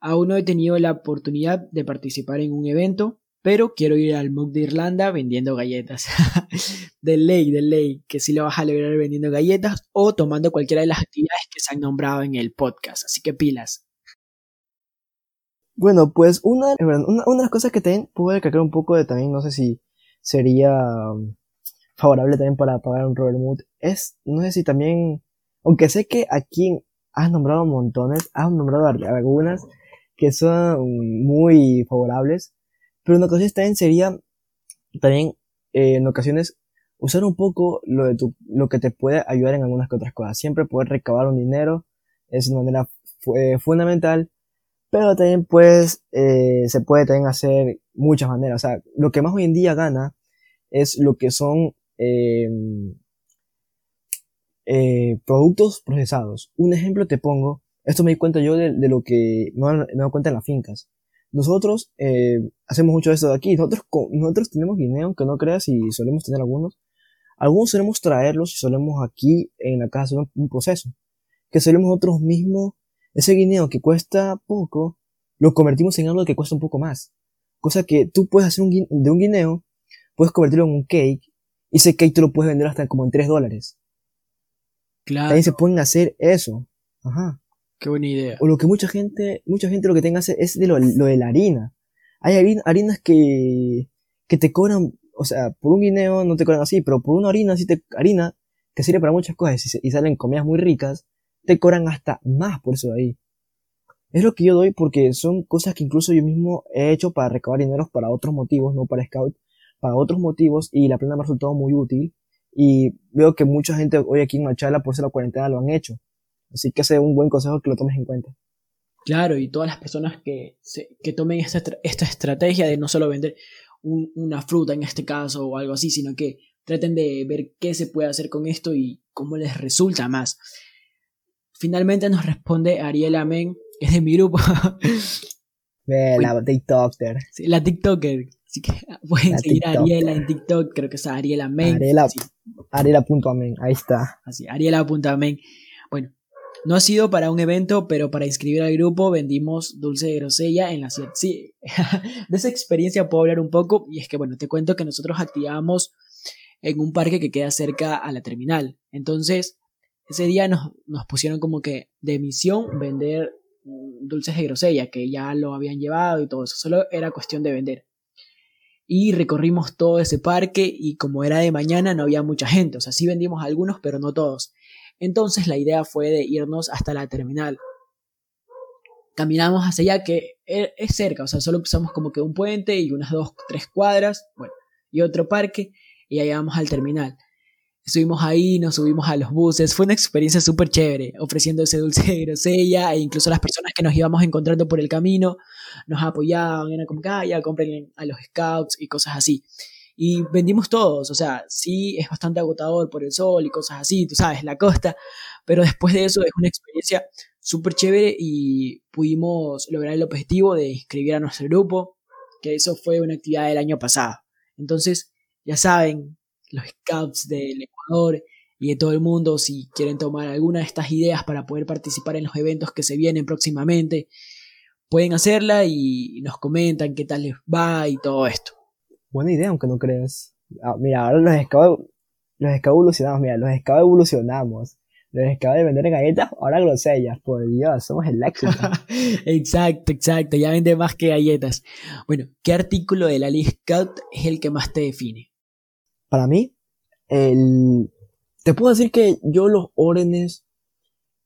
aún no he tenido la oportunidad de participar en un evento, pero quiero ir al MOOC de Irlanda vendiendo galletas. de ley, de ley, que si lo vas a lograr vendiendo galletas o tomando cualquiera de las actividades que se han nombrado en el podcast. Así que pilas. Bueno, pues una, una, de las cosas que también puedo recalcar un poco de también, no sé si sería um, favorable también para pagar un Robert Mood, es, no sé si también, aunque sé que aquí has nombrado montones, has nombrado algunas que son muy favorables, pero en ocasiones también sería, también eh, en ocasiones, usar un poco lo, de tu, lo que te puede ayudar en algunas que otras cosas. Siempre poder recabar un dinero es una manera fundamental, pero también pues eh, se puede también hacer muchas maneras. O sea, lo que más hoy en día gana es lo que son em, eh, productos procesados. Un ejemplo te pongo, esto me di cuenta yo de, lo que me he dado cuenta en las fincas. Nosotros eh, hacemos mucho esto de aquí. Nosotros, nosotros tenemos guineo, aunque no creas, y solemos tener algunos. Algunos solemos traerlos y solemos aquí en la casa hacer un, proceso. Que solemos nosotros mismos, ese guineo que cuesta poco, lo convertimos en algo que cuesta un poco más. Cosa que tú puedes hacer un, de un guineo, puedes convertirlo en un cake, y ese cake tú lo puedes vender hasta como en 3 dólares. Claro. También se pueden hacer eso. Ajá. Qué buena idea. O lo que mucha gente, mucha gente lo que tenga es de lo, de la harina. Hay harinas que, que te cobran, o sea, por un guineo no te cobran así, pero por una harina, te, harina, que sirve para muchas cosas y, salen comidas muy ricas, te cobran hasta más por eso de ahí. Es lo que yo doy porque son cosas que incluso yo mismo he hecho para recabar dinero para otros motivos, no para Scout, para otros motivos y la plena me ha resultado muy útil y veo que mucha gente hoy aquí en Machala por ser la cuarentena lo han hecho. Así que ese es un buen consejo que lo tomes en cuenta. Claro, y todas las personas que, que tomen esta, esta, estrategia de no solo vender una fruta en este caso o algo así, sino que traten de ver qué se puede hacer con esto y cómo les resulta más. Finalmente nos responde Ariela Men, que es de mi grupo. la TikToker. Sí, la TikToker. Así que pueden seguir a Ariela en TikTok, creo que es Ariela Men. Ariela, Ariela.amen, ahí está. Así, Ariela.amen. Bueno, no ha sido para un evento, pero para inscribir al grupo vendimos dulce de grosella en la ciudad. Sí, de esa experiencia puedo hablar un poco y es que, bueno, te cuento que nosotros activamos en un parque que queda cerca a la terminal. Entonces, ese día nos, nos pusieron como que de misión vender dulces de grosella, que ya lo habían llevado y todo eso. Solo era cuestión de vender. Y recorrimos todo ese parque y como era de mañana no había mucha gente. O sea, sí vendimos algunos, pero no todos. Entonces la idea fue de irnos hasta la terminal. Caminamos hacia allá, que e, es cerca, o sea, solo cruzamos como que un puente y unas dos, tres cuadras, bueno, y otro parque, y ya llegamos al terminal. Estuvimos ahí, nos subimos a los buses, fue una experiencia súper chévere, ofreciendo ese dulce de grosella, e incluso las personas que nos íbamos encontrando por el camino nos apoyaban, eran como que, ah, ya compren a los scouts y cosas así y vendimos todos, o sea, sí es bastante agotador por el sol y cosas así, tú sabes, la costa, pero después de eso es una experiencia súper chévere y pudimos lograr el objetivo de inscribir a nuestro grupo, que eso fue una actividad del año pasado. Entonces, ya saben, los scouts del Ecuador y de todo el mundo, si quieren tomar alguna de estas ideas para poder participar en los eventos que se vienen próximamente, pueden hacerla y nos comentan qué tal les va y todo esto. Buena idea, aunque no creas. Ah, mira, ahora los scouts, los evolucionamos, mira, los scouts evolucionamos. Los scouts de vender galletas, ahora grosellas, por Dios, somos el éxito. exacto, exacto, ya vende más que galletas. Bueno, ¿qué artículo de la Scout es el que más te define? Para mí, el... te puedo decir que yo los órdenes,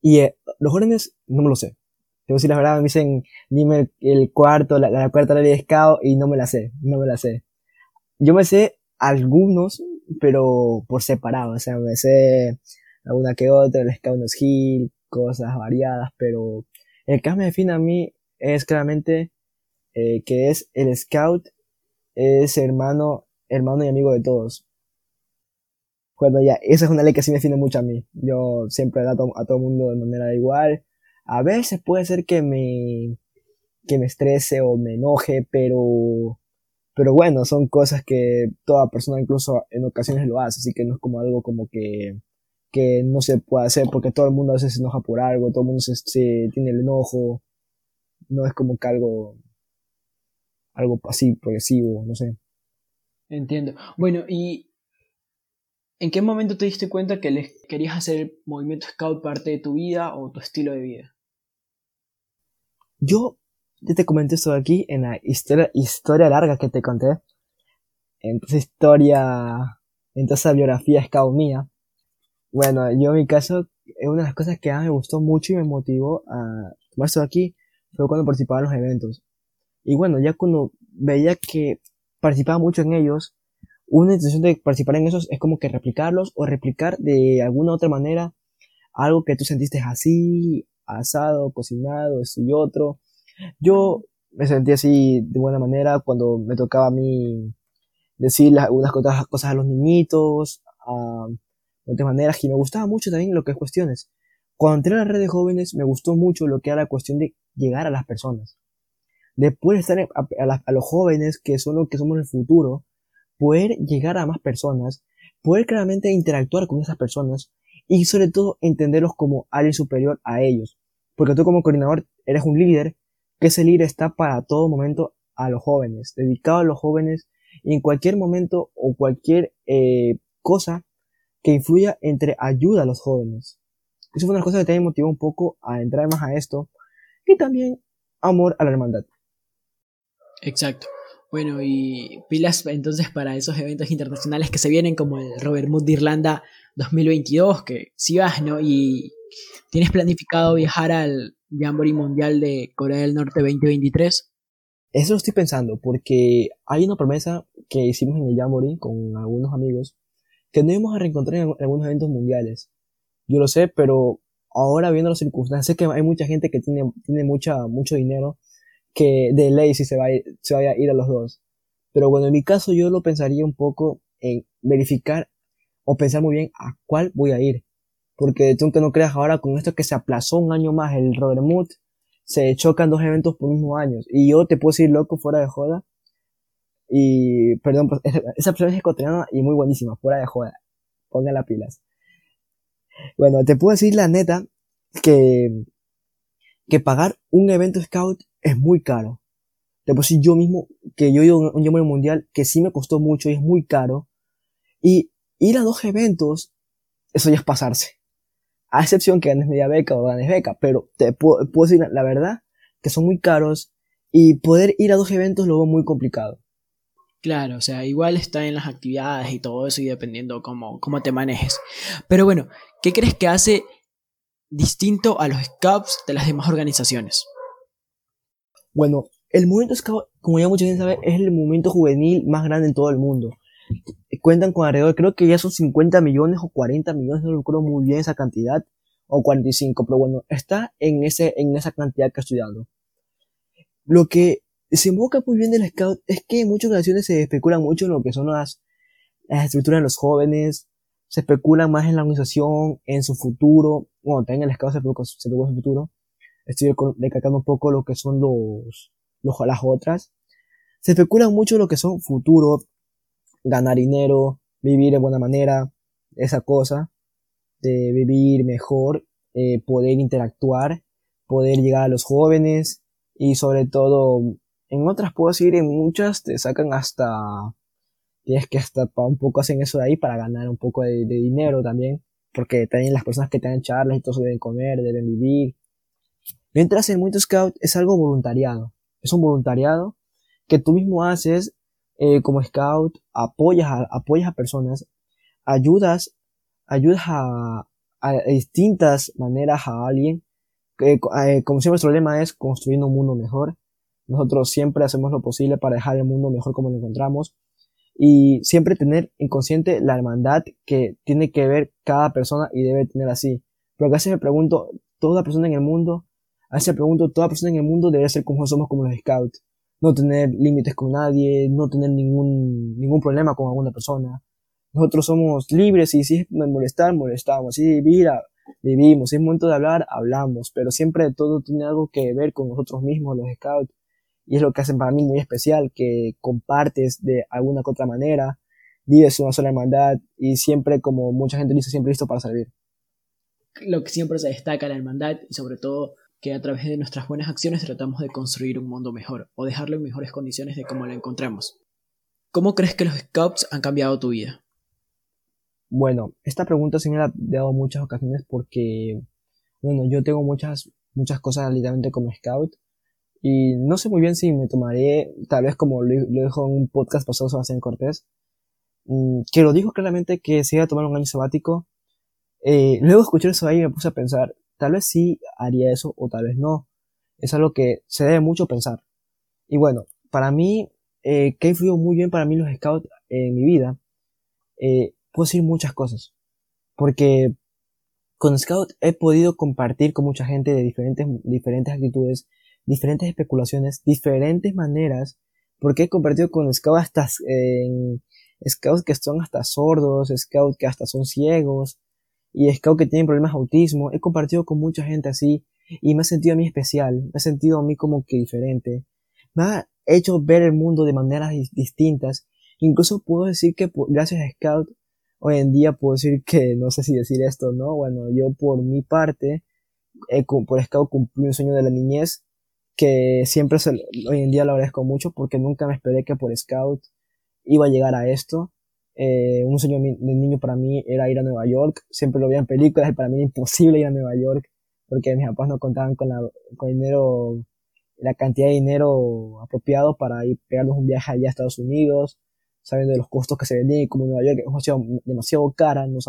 y eh, los órdenes no me lo sé. Te voy a decir la verdad, me dicen, dime el cuarto, la, la cuarta ley de Scout, y no me la sé, no me la sé. Yo me sé algunos, pero por separado, o sea, me sé alguna que otra, el Scout Hill, cosas variadas, pero el que me define a mí es claramente eh, que es el Scout, es hermano, hermano y amigo de todos. Bueno, ya, esa es una ley que sí me define mucho a mí. Yo siempre trato a todo el mundo de manera igual. A veces puede ser que me, que me estrese o me enoje, pero pero bueno, son cosas que toda persona incluso en ocasiones lo hace, así que no es como algo como que, que no se puede hacer porque todo el mundo a veces se enoja por algo, todo el mundo se, tiene el enojo, no es como que algo, algo así progresivo, no sé. Entiendo. Bueno, ¿y en qué momento te diste cuenta que les querías hacer el movimiento scout parte de tu vida o tu estilo de vida? Yo yo te comenté esto aquí en la historia, historia larga que te conté. En esa historia, en toda esa biografía scout mía. Bueno, yo en mi caso, una de las cosas que más me gustó mucho y me motivó a tomar esto aquí fue cuando participaba en los eventos. Y bueno, ya cuando veía que participaba mucho en ellos, una intención de participar en esos es como que replicarlos o replicar de alguna otra manera algo que tú sentiste así, asado, cocinado, esto y otro. Yo me sentí así de buena manera cuando me tocaba a mí decirle algunas cosas, a los niñitos, a, otras maneras, y me gustaba mucho también lo que es cuestiones. Cuando entré a la red de jóvenes, me gustó mucho lo que era la cuestión de llegar a las personas. De poder estar a, los jóvenes, que son los que somos el futuro, poder llegar a más personas, poder claramente interactuar con esas personas y sobre todo entenderlos como alguien superior a ellos. Porque tú como coordinador eres un líder, que ese líder está para todo momento a los jóvenes, dedicado a los jóvenes y en cualquier momento o cualquier eh, cosa que influya entre ayuda a los jóvenes. Eso fue una cosa que también motivó un poco a entrar más a esto y también amor a la hermandad. Exacto. Bueno, y pilas entonces para esos eventos internacionales que se vienen como el Robert Mood de Irlanda 2022, que si vas, ¿no? Y tienes planificado viajar al Jamboree Mundial de Corea del Norte 2023. Eso estoy pensando, porque hay una promesa que hicimos en el Jamboree con algunos amigos, que nos íbamos a reencontrar en algunos eventos mundiales. Yo lo sé, pero ahora viendo las circunstancias, sé que hay mucha gente que tiene, tiene mucha, mucho dinero que de ley si se, va a ir, se vaya a ir a los dos. Pero bueno, en mi caso yo lo pensaría un poco en verificar o pensar muy bien a cuál voy a ir. Porque tú que no creas ahora con esto que se aplazó un año más el Robert Mood, se chocan dos eventos por mismo año. Y yo te puedo decir loco fuera de joda. Y, perdón, esa persona es ecuatoriana y muy buenísima, fuera de joda. Pongan las pilas. Bueno, te puedo decir la neta que, que pagar un evento scout es muy caro. Te puedo decir yo mismo que yo he ido a un Jamboree Mundial que sí me costó mucho y es muy caro. Y ir a dos eventos, eso ya es pasarse. A excepción que ganes media beca o ganes beca, pero te puedo, decir la verdad que son muy caros y poder ir a dos eventos lo veo muy complicado. Claro, o sea, igual está en las actividades y todo eso y dependiendo cómo, cómo te manejes. Pero bueno, ¿qué crees que hace distinto a los scouts de las demás organizaciones? Bueno, el movimiento Scout, como ya mucha gente sabe, es el movimiento juvenil más grande en todo el mundo. Cuentan con alrededor, creo que ya son 50 millones o 40 millones, no recuerdo muy bien esa cantidad, o 45, pero bueno, está en, ese, en esa cantidad que estoy dando. Lo que se invoca muy bien del Scout es que en muchas ocasiones se especula mucho en lo que son las, las estructuras de los jóvenes, se especula más en la organización, en su futuro, bueno, también el Scout se preocupa, se preocupa en su futuro, estoy decacando un poco lo que son los, los, las otras. Se especula mucho lo que son futuro, ganar dinero, vivir de buena manera, esa cosa, de vivir mejor, eh, poder interactuar, poder llegar a los jóvenes y sobre todo, en otras puedo decir, en muchas te sacan hasta, tienes que hasta un poco hacen eso de ahí para ganar un poco de, dinero también, porque también las personas que te dan charlas y todo eso deben comer, deben vivir, Mientras el Movimiento Scout es algo voluntariado. Es un voluntariado que tú mismo haces eh, como Scout, apoyas a, apoyas a personas, ayudas, ayudas a, a distintas maneras a alguien. Eh, como siempre nuestro lema es construyendo un mundo mejor. Nosotros siempre hacemos lo posible para dejar el mundo mejor como lo encontramos y siempre tener inconsciente la hermandad que tiene que ver cada persona y debe tener así. Porque a veces me pregunto, toda persona en el mundo a ese pregunto, toda persona en el mundo debería ser como somos como los scouts. No tener límites con nadie, no tener ningún, ningún problema con alguna persona. Nosotros somos libres y si es molestar, molestamos. Si vivir, vivimos. Si es momento de hablar, hablamos. Pero siempre todo tiene algo que ver con nosotros mismos, los scouts. Y es lo que hacen para mí muy especial, que compartes de alguna que otra manera, vives una sola hermandad y siempre, como mucha gente dice, siempre listo para servir. Lo que siempre se destaca la hermandad y sobre todo que a través de nuestras buenas acciones tratamos de construir un mundo mejor o dejarlo en mejores condiciones de como lo encontramos. ¿Cómo crees que los scouts han cambiado tu vida? Bueno, esta pregunta sí me he dado muchas ocasiones porque, bueno, yo tengo muchas, muchas cosas literalmente como scout y no sé muy bien si me tomaré, tal vez como lo, dijo en un podcast pasado Sebastián Cortés, mm, que lo dijo claramente que se iba a tomar un año sabático. Eh, luego escuché eso ahí y me puse a pensar, Tal vez sí haría eso o tal vez no. Es algo que se debe mucho pensar. Y bueno, para mí, eh, que ha influido muy bien para mí los scouts en mi vida, eh, puedo decir muchas cosas. Porque con Scout he podido compartir con mucha gente de diferentes, diferentes actitudes, diferentes especulaciones, diferentes maneras, porque he compartido con Scout hasta scouts que son hasta sordos, scouts que hasta son ciegos, y scouts que tienen problemas de autismo. He compartido con mucha gente así, y me he sentido a mí especial, me he sentido a mí como que diferente. Me ha hecho ver el mundo de maneras distintas. Incluso puedo decir que gracias a Scout, hoy en día puedo decir que, no sé si decir esto, ¿no? Bueno, yo por mi parte, por Scout cumplí un sueño de la niñez que siempre hoy en día lo agradezco mucho porque nunca me esperé que por Scout iba a llegar a esto. Eh, un sueño de niño para mí era ir a Nueva York. Siempre lo veía en películas y para mí era imposible ir a Nueva York porque mis papás no contaban con, la, con dinero, la cantidad de dinero apropiado para ir pegarnos un viaje allá a Estados Unidos, sabiendo de los costos que se vendían y como Nueva York es demasiado, demasiado cara, no,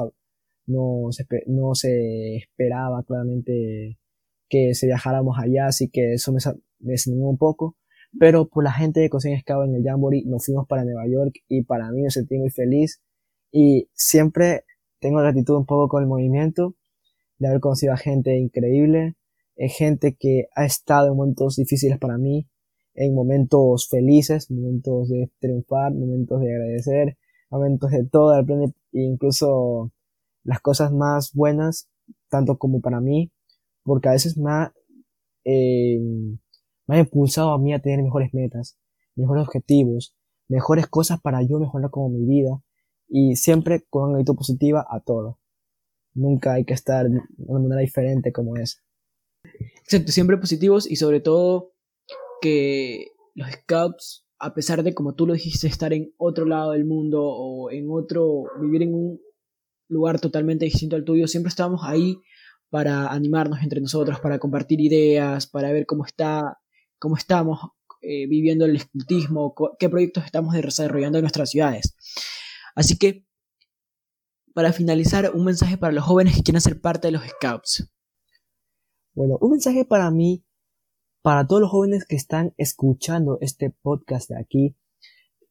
se, no se esperaba claramente que se viajáramos allá, así que eso me, desanimó un poco. Pero por la gente de Cocina Scout en el Jamboree nos fuimos para Nueva York y para mí me sentí muy feliz. Y siempre tengo gratitud un poco con el movimiento de haber conocido a gente increíble, eh, gente que ha estado en momentos difíciles para mí, en momentos felices, momentos de triunfar, momentos de agradecer, momentos de todo, e incluso las cosas más buenas, tanto como para mí, porque a veces me ha, eh, me ha impulsado a mí a tener mejores metas, mejores objetivos, mejores cosas para yo mejorar como mi vida y siempre con una actitud positiva a todo. Nunca hay que estar de una manera diferente como es. Exacto, siempre positivos y sobre todo que los scouts, a pesar de como tú lo dijiste, estar en otro lado del mundo o en otro, vivir en un lugar totalmente distinto al tuyo, siempre estábamos ahí para animarnos entre nosotros, para compartir ideas, para ver cómo está, cómo estamos eh, viviendo el escultismo, qué proyectos estamos desarrollando en nuestras ciudades. Así que, para finalizar, un mensaje para los jóvenes que quieren ser parte de los Scouts. Bueno, un mensaje para mí, para todos los jóvenes que están escuchando este podcast de aquí,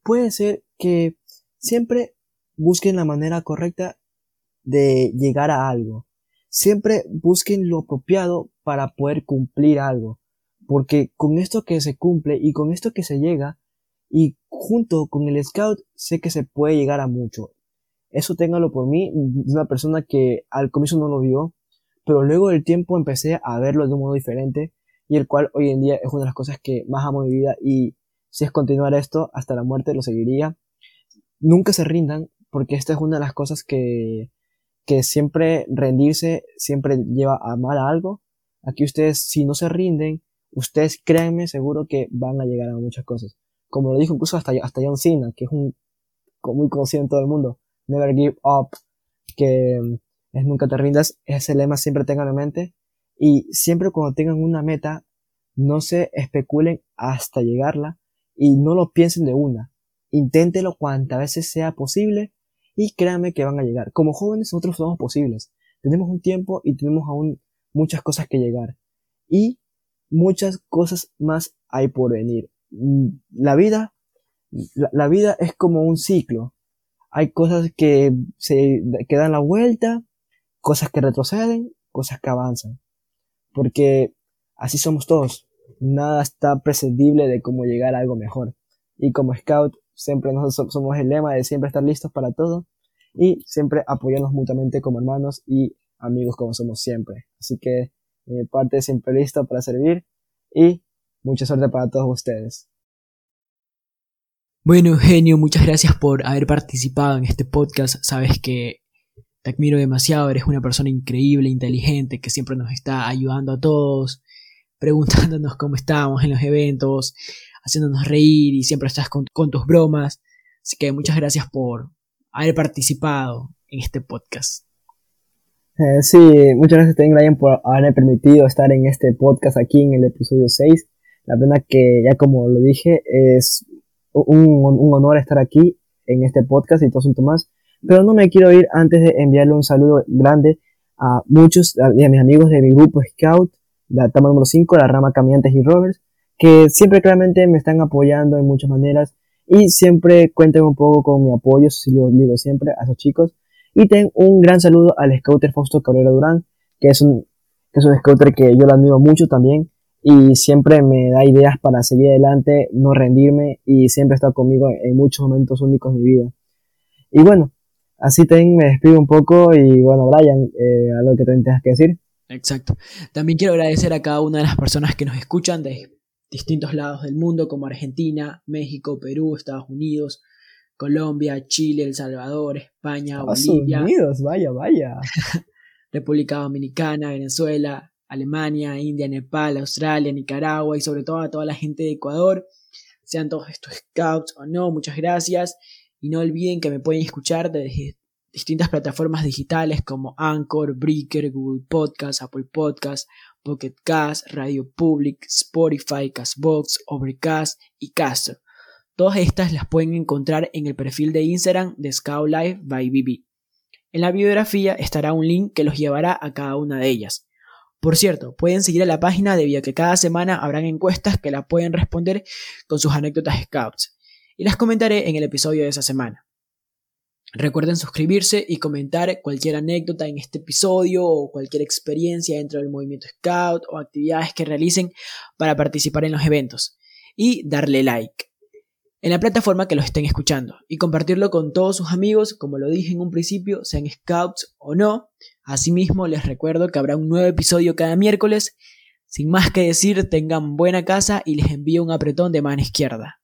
puede ser que siempre busquen la manera correcta de llegar a algo siempre busquen lo apropiado para poder cumplir algo. Porque con esto que se cumple y con esto que se llega, y junto con el scout, sé que se puede llegar a mucho. Eso téngalo por mí, una persona que al comienzo no lo vio, pero luego del tiempo empecé a verlo de un modo diferente, y el cual hoy en día es una de las cosas que más amo en mi vida, y si es continuar esto hasta la muerte, lo seguiría. Nunca se rindan, porque esta es una de las cosas que que siempre rendirse siempre lleva a mal a algo. Aquí ustedes, si no se rinden, ustedes créanme seguro que van a llegar a muchas cosas. Como lo dijo incluso hasta, hasta John Cena, que es un muy conocido en todo el mundo. Never give up, que mm, es nunca te rindas, ese lema siempre tengan en mente. Y siempre cuando tengan una meta, no se especulen hasta llegarla y no lo piensen de una. Inténtelo cuantas veces sea posible y créanme que van a llegar. Como jóvenes nosotros somos posibles. Tenemos un tiempo y tenemos aún muchas cosas que llegar. Y muchas cosas más hay por venir. Mm, la vida, la, vida es como un ciclo. Hay cosas que se que dan la vuelta, cosas que retroceden, cosas que avanzan. Porque así somos todos. Nada está prescindible de cómo llegar a algo mejor. Y como scout siempre nosotros somos el lema de siempre estar listos para todo y siempre apoyarnos mutuamente como hermanos y amigos como somos siempre. Así que mi parte siempre listo para servir y mucha suerte para todos ustedes. Bueno, Eugenio, muchas gracias por haber participado en este podcast. Sabes que te admiro demasiado, eres una persona increíble, inteligente, que siempre nos está ayudando a todos, preguntándonos cómo estamos en los eventos, haciéndonos reír y siempre estás con, tus bromas. Así que muchas gracias por haber participado en este podcast. Eh, sí, muchas gracias también Ryan por haberme permitido estar en este podcast aquí en el episodio 6. La pena que ya como lo dije es un, un honor estar aquí en este podcast y todo asunto más. Pero no me quiero ir antes de enviarle un saludo grande a muchos de mis amigos de mi grupo Scout, la tama número 5, la rama Caminantes y Rovers, que siempre claramente me están apoyando en muchas maneras y siempre cuenten un poco con mi apoyo, si lo digo siempre a esos chicos. Y tengo un gran saludo al scouter Fausto Cabrera Durán, que es un, que es un scouter que yo lo admiro mucho también y siempre me da ideas para seguir adelante, no rendirme y siempre está conmigo en, muchos momentos únicos de mi vida. Y bueno, así también me despido un poco y bueno, Brian, eh, algo que tengas que decir. Exacto. También quiero agradecer a cada una de las personas que nos escuchan de distintos lados del mundo, como Argentina, México, Perú, Estados Unidos, Colombia, Chile, El Salvador, España, Estados Bolivia, Unidos, vaya, vaya. República Dominicana, Venezuela, Alemania, India, Nepal, Australia, Nicaragua y sobre todo a toda la gente de Ecuador. Sean todos estos scouts o no, muchas gracias. Y no olviden que me pueden escuchar desde distintas plataformas digitales como Anchor, Breaker, Google Podcast, Apple Podcast, Pocket Cast, Radio Public, Spotify, Castbox, Overcast y Castro. Todas estas las pueden encontrar en el perfil de Instagram de Scout Life by BB. En la biografía estará un link que los llevará a cada una de ellas. Por cierto, pueden seguir a la página debido a que cada semana habrán encuestas que la pueden responder con sus anécdotas scouts y las comentaré en el episodio de esa semana. Recuerden suscribirse y comentar cualquier anécdota en este episodio o cualquier experiencia dentro del movimiento Scout o actividades que realicen para participar en los eventos y darle like en la plataforma que los estén escuchando y compartirlo con todos sus amigos, como lo dije en un principio, sean scouts o no. Asimismo, les recuerdo que habrá un nuevo episodio cada miércoles. Sin más que decir, tengan buena casa y les envío un apretón de mano izquierda.